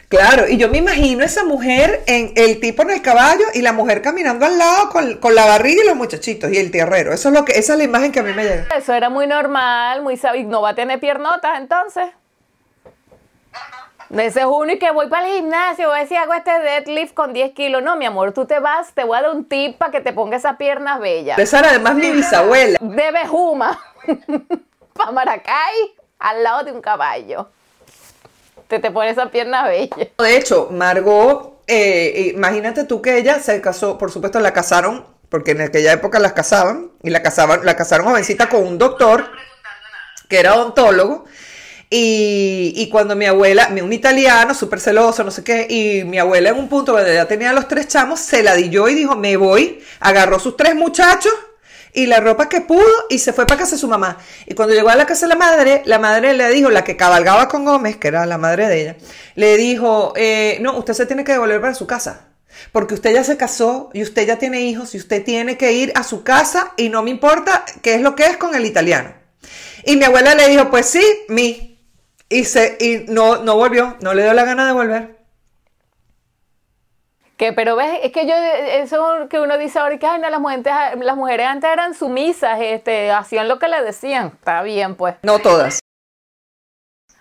Claro, y yo me imagino esa mujer, en el tipo en el caballo y la mujer caminando al lado con, con la barriga y los muchachitos y el tierrero. Eso es lo que, esa es la imagen que a mí me llega. Eso era muy normal, muy sabi- No va a tener piernotas entonces. Ese es uno y que voy para el gimnasio, voy a decir hago este deadlift con 10 kilos. No, mi amor, tú te vas, te voy a dar un tip para que te ponga esas piernas bellas. Esa era además mi bisabuela. De Bejuma, para Maracay, al lado de un caballo. Te te pone esas piernas bellas. De hecho, Margot, eh, imagínate tú que ella se casó, por supuesto la casaron, porque en aquella época las casaban, y la casaban, la casaron jovencita con un doctor que era odontólogo. Y, y cuando mi abuela, un italiano súper celoso, no sé qué, y mi abuela en un punto donde ya tenía los tres chamos, se la dio y dijo, me voy, agarró sus tres muchachos y la ropa que pudo y se fue para casa de su mamá. Y cuando llegó a la casa de la madre, la madre le dijo, la que cabalgaba con Gómez, que era la madre de ella, le dijo, eh, no, usted se tiene que devolver para su casa. Porque usted ya se casó y usted ya tiene hijos y usted tiene que ir a su casa y no me importa qué es lo que es con el italiano. Y mi abuela le dijo, pues sí, mi. Y, se, y no, no volvió, no le dio la gana de volver. Que, pero ves, es que yo, eso que uno dice ahora, que ay, no, las mujeres, las mujeres antes eran sumisas, este, hacían lo que le decían. Está bien, pues. No todas.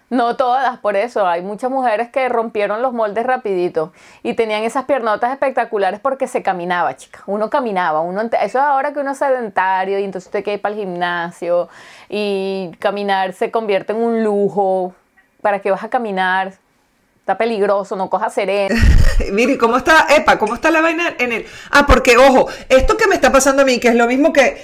No todas, por eso. Hay muchas mujeres que rompieron los moldes rapidito y tenían esas piernotas espectaculares porque se caminaba, chica. Uno caminaba, uno eso es ahora que uno es sedentario y entonces usted quiere ir para el gimnasio y caminar se convierte en un lujo. ¿Para qué vas a caminar? Está peligroso, no cojas sereno. Mire, ¿cómo está, epa, cómo está la vaina en el... Ah, porque, ojo, esto que me está pasando a mí, que es lo mismo que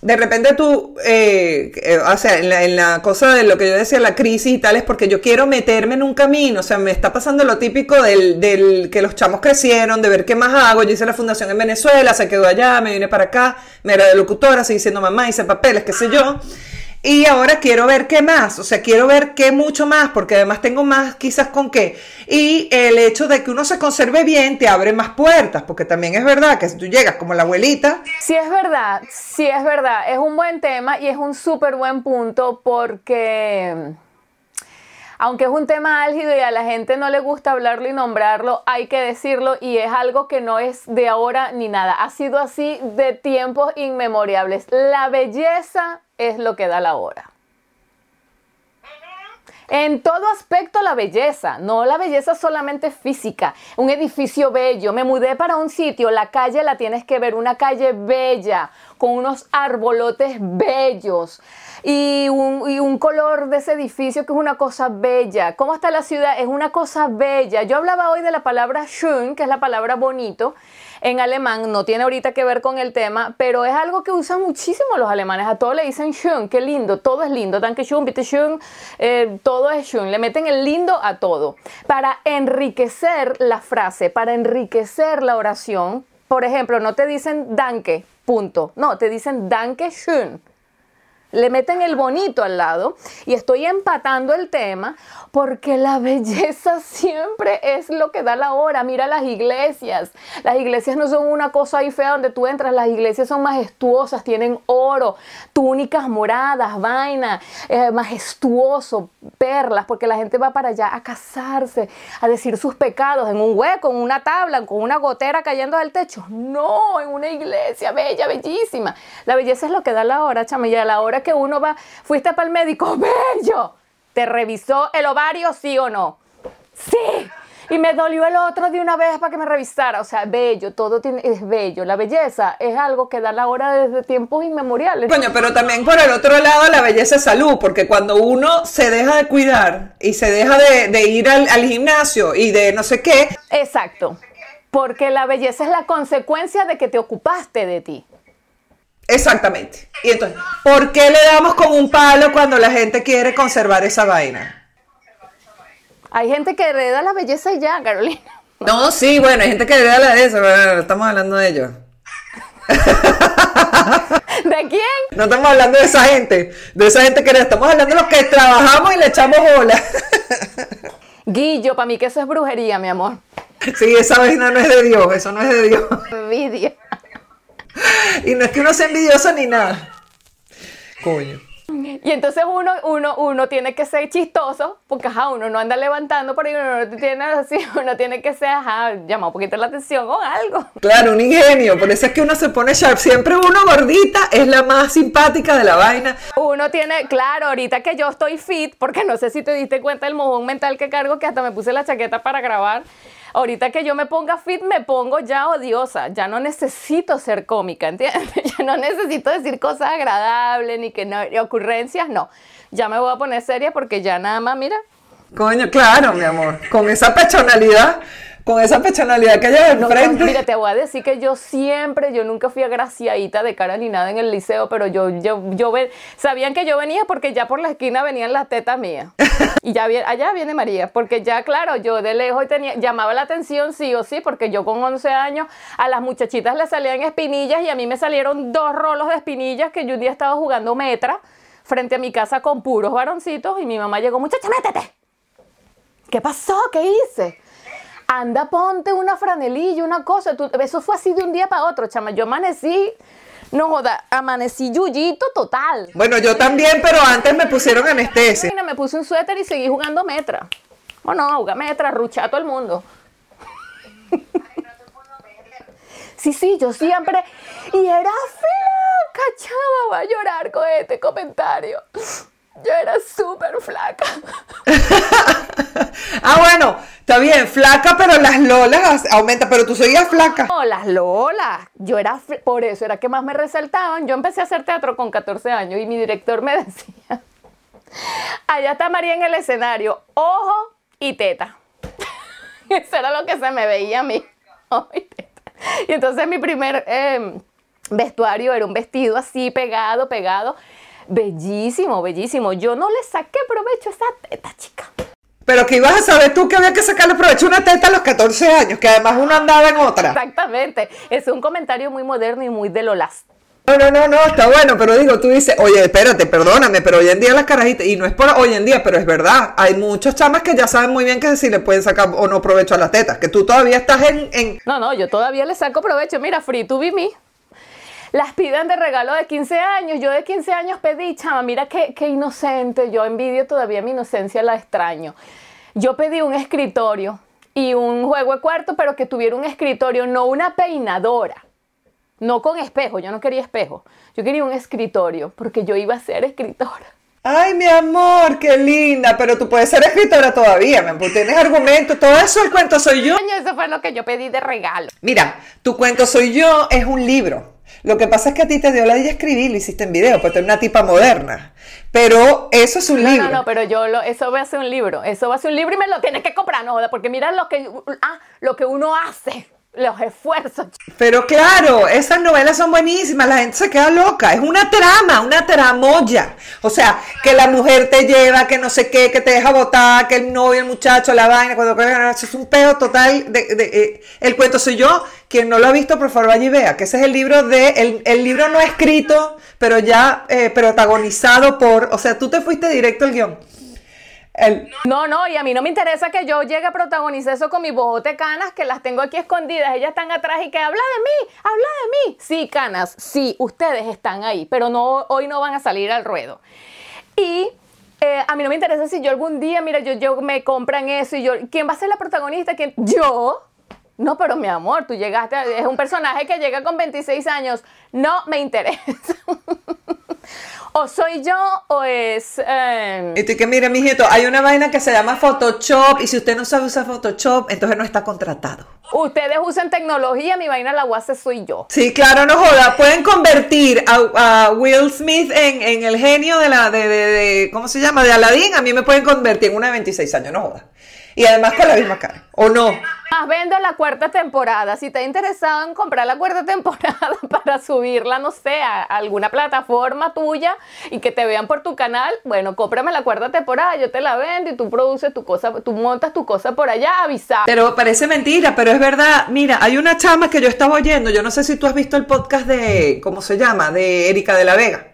de repente tú, eh, eh, o sea, en la, en la cosa de lo que yo decía, la crisis y tal, es porque yo quiero meterme en un camino, o sea, me está pasando lo típico del, del que los chamos crecieron, de ver qué más hago, yo hice la fundación en Venezuela, se quedó allá, me vine para acá, me era de locutora, seguí siendo mamá, hice papeles, qué sé yo. Y ahora quiero ver qué más, o sea, quiero ver qué mucho más, porque además tengo más quizás con qué. Y el hecho de que uno se conserve bien te abre más puertas, porque también es verdad que si tú llegas como la abuelita, Sí es verdad, sí es verdad. Es un buen tema y es un súper buen punto porque aunque es un tema álgido y a la gente no le gusta hablarlo y nombrarlo, hay que decirlo y es algo que no es de ahora ni nada. Ha sido así de tiempos inmemorables. La belleza es lo que da la hora. En todo aspecto la belleza, no la belleza solamente física. Un edificio bello, me mudé para un sitio, la calle la tienes que ver, una calle bella, con unos arbolotes bellos y un, color de ese edificio que es una cosa bella. ¿Cómo está la ciudad? Es una cosa bella. Yo hablaba hoy de la palabra schön, que es la palabra bonito en alemán, no tiene ahorita que ver con el tema, pero es algo que usan muchísimo los alemanes. A todo le dicen schön, qué lindo, todo es lindo. Danke schön, bitte schön, eh, todo es schön. Le meten el lindo a todo. Para enriquecer la frase, para enriquecer la oración, por ejemplo, no te dicen danke, punto. No, te dicen danke schön le meten el bonito al lado y estoy empatando el tema porque la belleza siempre es lo que da la hora. Mira las iglesias. Las iglesias no son una cosa ahí fea donde tú entras. Las iglesias son majestuosas, tienen oro, túnicas moradas, vaina, eh, majestuoso, perlas, porque la gente va para allá a casarse, a decir sus pecados en un hueco, en una tabla, con una gotera cayendo del techo. No, en una iglesia bella, bellísima. La belleza es lo que da la hora, chama. Y a la hora que uno va, fuiste para el médico, bello. ¿Te revisó el ovario, sí o no? Sí. Y me dolió el otro de una vez para que me revisara. O sea, bello, todo tiene, es bello. La belleza es algo que da la hora desde tiempos inmemoriales. Coño, pero también por el otro lado la belleza es salud, porque cuando uno se deja de cuidar y se deja de, de ir al, al gimnasio y de no sé qué, Exacto. Porque la belleza es la consecuencia de que te ocupaste de ti. Exactamente. Y entonces, ¿por qué le damos con un palo cuando la gente quiere conservar esa vaina? Hay gente que hereda la belleza y ya, Carolina. No, sí, bueno, hay gente que le da la de eso, pero no estamos hablando de ellos. ¿De quién? No estamos hablando de esa gente, de esa gente que le estamos hablando de los que trabajamos y le echamos bola. Guillo, para mí que eso es brujería, mi amor. Sí, esa vaina no es de Dios, eso no es de Dios. Envidia. Y no es que uno sea envidioso ni nada. Coño. Y entonces uno, uno, uno tiene que ser chistoso, porque ajá, uno no anda levantando por ahí, uno no tiene así, uno tiene que ser, ajá, llamar un poquito la atención o algo. Claro, un ingenio, por eso es que uno se pone sharp. Siempre uno gordita es la más simpática de la vaina. Uno tiene, claro, ahorita que yo estoy fit, porque no sé si te diste cuenta del mojón mental que cargo, que hasta me puse la chaqueta para grabar. Ahorita que yo me ponga fit, me pongo ya odiosa. Ya no necesito ser cómica, ¿entiendes? Ya no necesito decir cosas agradables ni que no, ni ocurrencias, no. Ya me voy a poner seria porque ya nada más, mira. Coño, claro, mi amor. Con esa personalidad, con esa personalidad que hay No, enfrente. no, mira, te voy a decir que yo siempre, yo nunca fui agraciadita de cara ni nada en el liceo, pero yo, yo, yo ve- sabían que yo venía porque ya por la esquina venían las tetas mías. Y ya vi- allá viene María, porque ya, claro, yo de lejos tenía, llamaba la atención sí o sí, porque yo con 11 años a las muchachitas les salían espinillas y a mí me salieron dos rolos de espinillas que yo un día estaba jugando metra frente a mi casa con puros varoncitos y mi mamá llegó, muchacha, métete. ¿Qué pasó? ¿Qué hice? Anda, ponte una franelilla, una cosa. Tú- eso fue así de un día para otro, chama. Yo amanecí, no joda, amanecí yuyito total. Bueno, yo también, pero antes me pusieron anestesia. Me puse un suéter y seguí jugando metra. O no, jugar metra, ruchar a todo el mundo. Sí, sí, yo siempre. Y era flaca, chama, va a llorar con este comentario. Yo era súper flaca. Ah, bueno, está bien, flaca, pero las lolas aumentan, pero tú seguías flaca. No, las Lolas. Yo era, por eso era que más me resaltaban. Yo empecé a hacer teatro con 14 años y mi director me decía, allá está María en el escenario, ojo y teta. Eso era lo que se me veía a mí. ojo y teta. Y entonces mi primer eh, vestuario era un vestido así pegado, pegado. Bellísimo, bellísimo. Yo no le saqué provecho a esa teta, chica. Pero que ibas a saber tú que había que sacarle provecho a una teta a los 14 años, que además uno andaba en otra. Exactamente. Es un comentario muy moderno y muy de Lolas. No, no, no, no, está bueno, pero digo, tú dices, oye, espérate, perdóname, pero hoy en día las carajitas, y no es por hoy en día, pero es verdad, hay muchos chamas que ya saben muy bien que si le pueden sacar o no provecho a las tetas, que tú todavía estás en, en No, no, yo todavía le saco provecho. Mira, Free to Be Me. Las piden de regalo de 15 años. Yo de 15 años pedí, chama, mira qué, qué inocente. Yo envidio todavía mi inocencia, la extraño. Yo pedí un escritorio y un juego de cuarto, pero que tuviera un escritorio, no una peinadora. No con espejo, yo no quería espejo. Yo quería un escritorio, porque yo iba a ser escritora. Ay, mi amor, qué linda, pero tú puedes ser escritora todavía, mi amor, tienes argumentos, todo eso el cuento soy yo. Eso fue lo que yo pedí de regalo. Mira, tu cuento soy yo es un libro. Lo que pasa es que a ti te dio la idea de escribir, lo hiciste en video, porque tú eres una tipa moderna. Pero eso es un No, libro. no, no, pero yo lo, eso va a ser un libro. Eso va a ser un libro y me lo tienes que comprar, no porque mira lo que, ah, lo que uno hace, los esfuerzos. Pero claro, esas novelas son buenísimas, la gente se queda loca, es una trama, una tramoya. O sea, que la mujer te lleva, que no sé qué, que te deja botar, que el novio, el muchacho, la vaina, cuando es un pedo total. De, eh, el cuento soy yo, quien no lo ha visto, por favor y vea, que ese es el libro de, el, el libro no escrito, pero ya eh, protagonizado por, o sea, tú te fuiste directo al guion. No, no, y a mí no me interesa que yo llegue a protagonizar eso con mis bojote canas, que las tengo aquí escondidas, ellas están atrás y que habla de mí, habla de mí. Sí, canas, sí, ustedes están ahí, pero no, hoy no van a salir al ruedo. Y eh, a mí no me interesa si yo algún día, mira, yo, yo me compran eso y yo, ¿quién va a ser la protagonista? ¿Quién? ¿Yo? No, pero mi amor, tú llegaste, a- es un personaje que llega con 26 años. No me interesa. o soy yo o es... eh, Y tú que mire, mijito, hay una vaina que se llama Photoshop y si usted no sabe usar Photoshop, entonces no está contratado. Ustedes usan tecnología, mi vaina la UAS soy yo. Sí, claro, no joda. Pueden convertir a, a Will Smith en, en el genio de la, de, de- de- ¿cómo se llama? De Aladdin. A mí me pueden convertir en una de 26 años, no joda. Y además con la misma cara. ¿O no? Más vendo la cuarta temporada. Si estás interesado en comprar la cuarta temporada para subirla, no sé, a alguna plataforma tuya y que te vean por tu canal, bueno, cómprame la cuarta temporada, yo te la vendo y tú produces tu cosa, tú montas tu cosa por allá, avisar. Pero parece mentira, pero es verdad. Mira, hay una chama que yo estaba oyendo. Yo no sé si tú has visto el podcast de, ¿cómo se llama? De Erika de la Vega.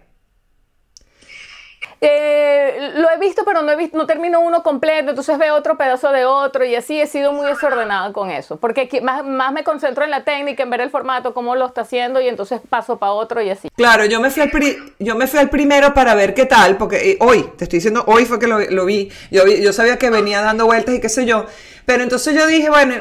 Eh, lo he visto, pero no he visto, no termino uno completo, entonces veo otro pedazo de otro y así he sido muy desordenada con eso, porque más, más me concentro en la técnica, en ver el formato, cómo lo está haciendo y entonces paso para otro y así. Claro, yo me fui al, yo me fui al primero para ver qué tal, porque eh, hoy, te estoy diciendo, hoy fue que lo, lo vi, yo, yo sabía que venía dando vueltas y qué sé yo, pero entonces yo dije, bueno,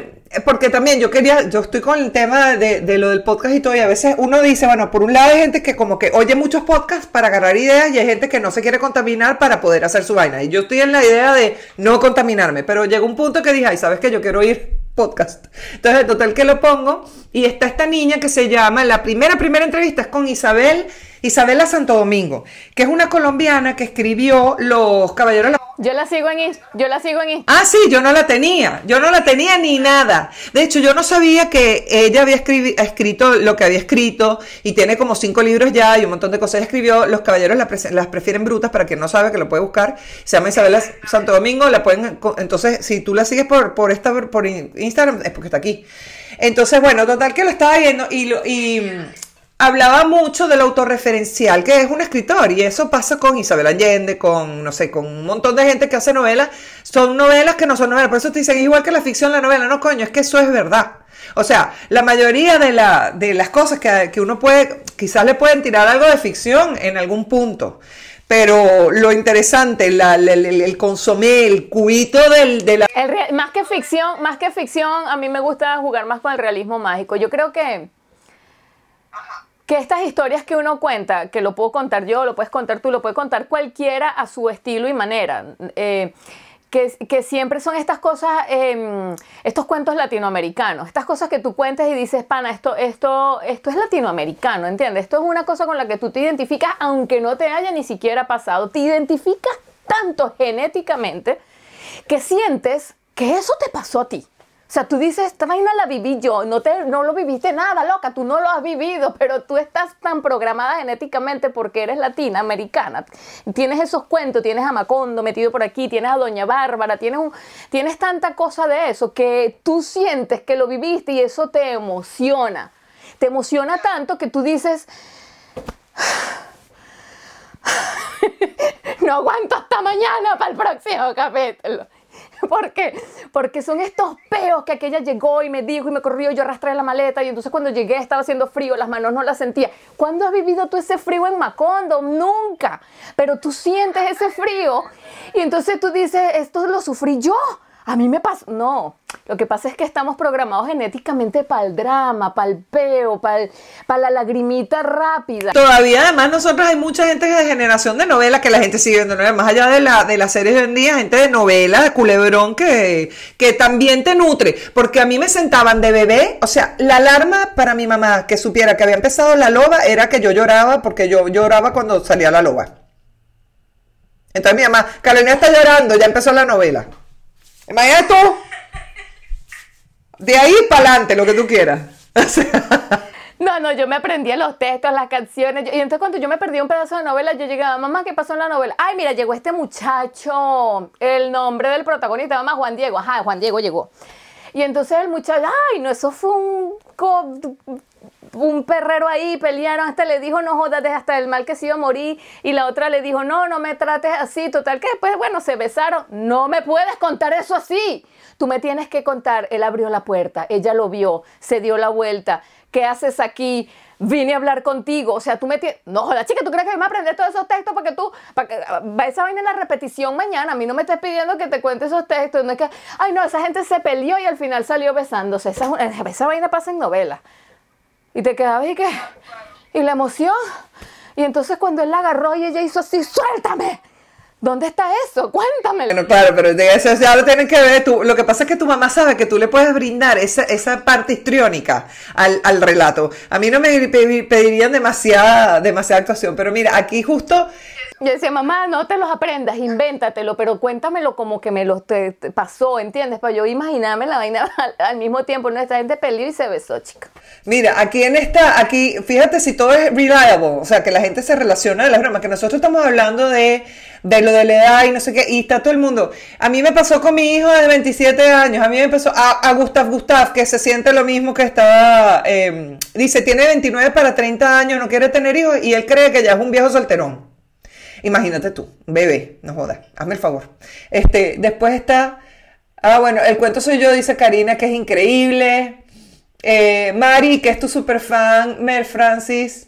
porque también yo quería, yo estoy con el tema de, de, lo del podcast y todo, y a veces uno dice, bueno, por un lado hay gente que como que oye muchos podcasts para agarrar ideas y hay gente que no se quiere contaminar para poder hacer su vaina. Y yo estoy en la idea de no contaminarme, pero llegó un punto que dije, ay, ¿sabes qué? Yo quiero ir podcast. Entonces, el total que lo pongo, y está esta niña que se llama, la primera, primera entrevista es con Isabel, Isabela Santo Domingo, que es una colombiana que escribió Los Caballeros yo la sigo en yo la sigo en Ah, sí, yo no la tenía, yo no la tenía ni nada. De hecho, yo no sabía que ella había escrito lo que había escrito y tiene como cinco libros ya y un montón de cosas. escribió Los caballeros las, prefieren brutas, para quien no sabe que lo puede buscar. Se llama Isabela Santo Domingo, la pueden, entonces, si tú la sigues por, por, esta, por Instagram, es porque está aquí. Entonces, bueno, total que lo estaba viendo y, y hablaba mucho del autorreferencial, que es un escritor, y eso pasa con Isabel Allende, con, no sé, con un montón de gente que hace novelas, son novelas que no son novelas, por eso te dicen, igual que la ficción, la novela, no coño, es que eso es verdad. O sea, la mayoría de, la, de las cosas que, que uno puede, quizás le pueden tirar algo de ficción en algún punto, pero lo interesante, el, consomé, el cuito del, de la... más que ficción, más que ficción, a mí me gusta jugar más con el realismo mágico. Yo creo que que estas historias que uno cuenta, que lo puedo contar yo, lo puedes contar tú, lo puede contar cualquiera a su estilo y manera. Eh, que, siempre son estas cosas, em, estos cuentos latinoamericanos, estas cosas que tú cuentas y dices, pana, esto, esto, esto es latinoamericano, ¿entiendes? Esto es una cosa con la que tú te identificas, aunque no te haya ni siquiera pasado, te identificas tanto genéticamente que sientes que eso te pasó a ti. O sea, tú dices, esta vaina la viví yo, no, te, no lo viviste nada, loca, tú no lo has vivido, pero tú estás tan programada genéticamente porque eres latina, americana. Tienes esos cuentos, tienes a Macondo metido por aquí, tienes a Doña Bárbara, tienes, un, tienes tanta cosa de eso que tú sientes que lo viviste y eso te emociona. Te emociona tanto que tú dices, no aguanto hasta mañana para el próximo capítulo. ¿Por qué? Porque son estos peos que aquella llegó y me dijo y me corrió, yo arrastré la maleta y entonces cuando llegué estaba haciendo frío, las manos no las sentía. ¿Cuándo has vivido tú ese frío en Macondo? Nunca. Pero tú sientes ese frío y entonces tú dices, esto lo sufrí yo. A mí me pasa, no, lo que pasa es que estamos programados genéticamente para el drama, para el peo, para la lagrimita rápida. Todavía además nosotros hay mucha gente de generación de novelas que la gente sigue viendo novelas, más allá de la de las series de hoy en día, gente de novelas, de culebrón que, que también te nutre, porque a mí me sentaban de bebé, o sea, la alarma para mi mamá que supiera que había empezado la loba era que yo lloraba porque yo lloraba cuando salía la loba. Entonces mi mamá, Carolina está llorando, ya empezó la novela. Imagínate tú. De ahí para adelante, lo que tú quieras. No, no, yo me aprendía los textos, las canciones. y entonces cuando yo me perdí un pedazo de novela, yo llegaba, mamá, ¿qué pasó en la novela? Ay, mira, llegó este muchacho. El nombre del protagonista, mamá, Juan Diego. Ajá, Juan Diego llegó. Y entonces el muchacho, ay, no, eso fue un, un perrero ahí, pelearon, hasta le dijo, no jodas, hasta el mal que se iba a morir. Y la otra le dijo, no, no me trates así, total, que después, bueno, se besaron. No me puedes contar eso así. Tú me tienes que contar, él abrió la puerta, ella lo vio, se dio la vuelta. ¿Qué haces aquí? Vine a hablar contigo. O sea, tú me tienes. No, joda, chica, ¿tú crees que me voy a aprender todos esos textos para que tú. Para que, va esa vaina en la repetición mañana. A mí no me estés pidiendo que te cuente esos textos. No es que. Ay, no, esa gente se peleó y al final salió besándose. Esa, esa vaina pasa en novelas. Y te quedabas y qué. Y la emoción. Y entonces cuando él la agarró y ella hizo así, ¡suéltame! ¿Dónde está eso? Cuéntamelo. Bueno, claro, pero eso ya lo tienes que ver. Lo que pasa es que tu mamá sabe que tú le puedes brindar esa, esa parte histriónica al, al relato. A mí no me pedirían demasiada, demasiada actuación, pero mira, aquí justo yo decía, mamá, no te los aprendas, invéntatelo, pero cuéntamelo como que me lo te, pasó, ¿entiendes? Para yo imaginarme la vaina al, mismo tiempo. Nuestra gente peleó y se besó, chica. Mira, aquí en esta, aquí, fíjate si todo es reliable, o sea, que la gente se relaciona de las bromas, que nosotros estamos hablando de, de lo de la edad y no sé qué, y está todo el mundo. A mí me pasó con mi hijo de 27 años, a mí me empezó a, a Gustav Gustav, que se siente lo mismo que estaba, em, dice, tiene 29 para 30 años, no quiere tener hijos, y él cree que ya es un viejo solterón. Imagínate tú, bebé, no jodas, hazme el favor. Este, después está, ah, bueno, el cuento soy yo, dice Karina, que es increíble. Eh, Mari, que es tu super fan, Mel Francis.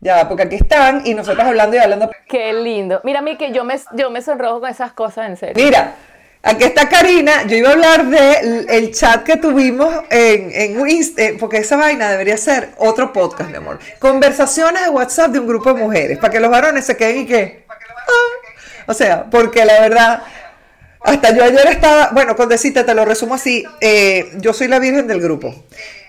Ya, porque aquí están y nosotros hablando y hablando. Qué lindo. Mira, a mí que yo me, yo me sonrojo con esas cosas, en serio. Mira, aquí está Karina. Yo iba a hablar del el chat que tuvimos en, en Inst- eh, porque esa vaina debería ser otro podcast, mi amor. Conversaciones de WhatsApp de un grupo de mujeres, para que los varones se queden y que. ah. O sea, porque la verdad. Hasta yo ayer estaba, bueno, con decirte, te lo resumo así, eh, yo soy la virgen del grupo.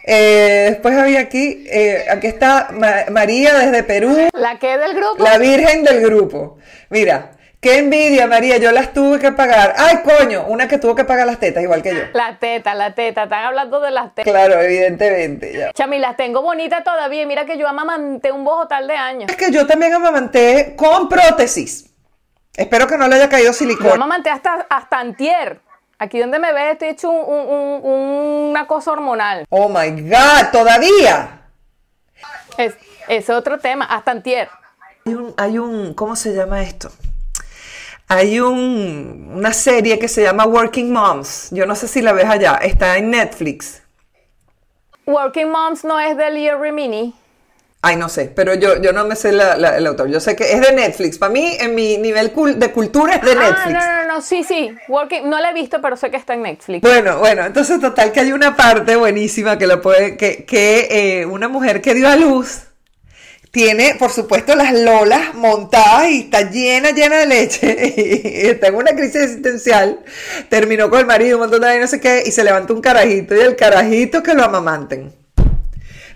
Eh, después había aquí, eh, aquí está Ma- María desde Perú, ¿La que del grupo? la virgen del grupo. Mira, qué envidia, María, yo las tuve que pagar. Ay, coño, una que tuvo que pagar las tetas, igual que yo. La teta, la teta. Están hablando de las tetas. Claro, evidentemente. ya. Chami, las tengo bonitas todavía. Mira que yo amamanté un bojotal de años. Es que yo también amamanté con prótesis. Espero que no le haya caído Yo silicona. amamanté hasta, hasta antier. Aquí donde me ves estoy hecho un- un- un- una cosa hormonal. Oh my God, todavía. Es, es otro tema. Hasta antier. Hay un, hay un, ¿cómo se llama esto? Hay un, una serie que se llama Working Moms. Yo no sé si la ves allá. Está en Netflix. Working Moms no es de Leo Remini. Ay, no sé, pero yo, yo no me sé la- la- el autor. Yo sé que es de Netflix. Para mí, en mi nivel cul- de cultura, es de Ah, Netflix. no, no, no, sí, sí. Working, no la he visto, pero sé que está en Netflix. Bueno, bueno, entonces total que hay una parte buenísima que lo puede, que, que eh, una mujer que dio a luz tiene, por supuesto, las lolas montadas y está llena, llena de leche y está en una crisis existencial. Terminó con el marido, un montón de no sé qué, y se levanta un carajito y el carajito que lo amamanten.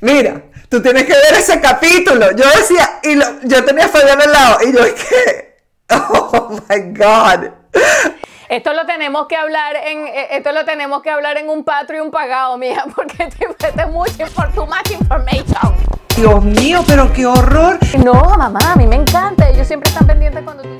Mira, tú tienes que ver ese capítulo. Yo decía, y lo- yo tenía a Fabián al lado y yo que, oh my God. Esto lo tenemos que hablar en eh, esto lo tenemos que hablar en un Patreon pagado, mija, porque te metes mucho por too much information. Dios mío, pero qué horror. No, mamá, a mí me encanta. Ellos siempre están pendientes cuando tú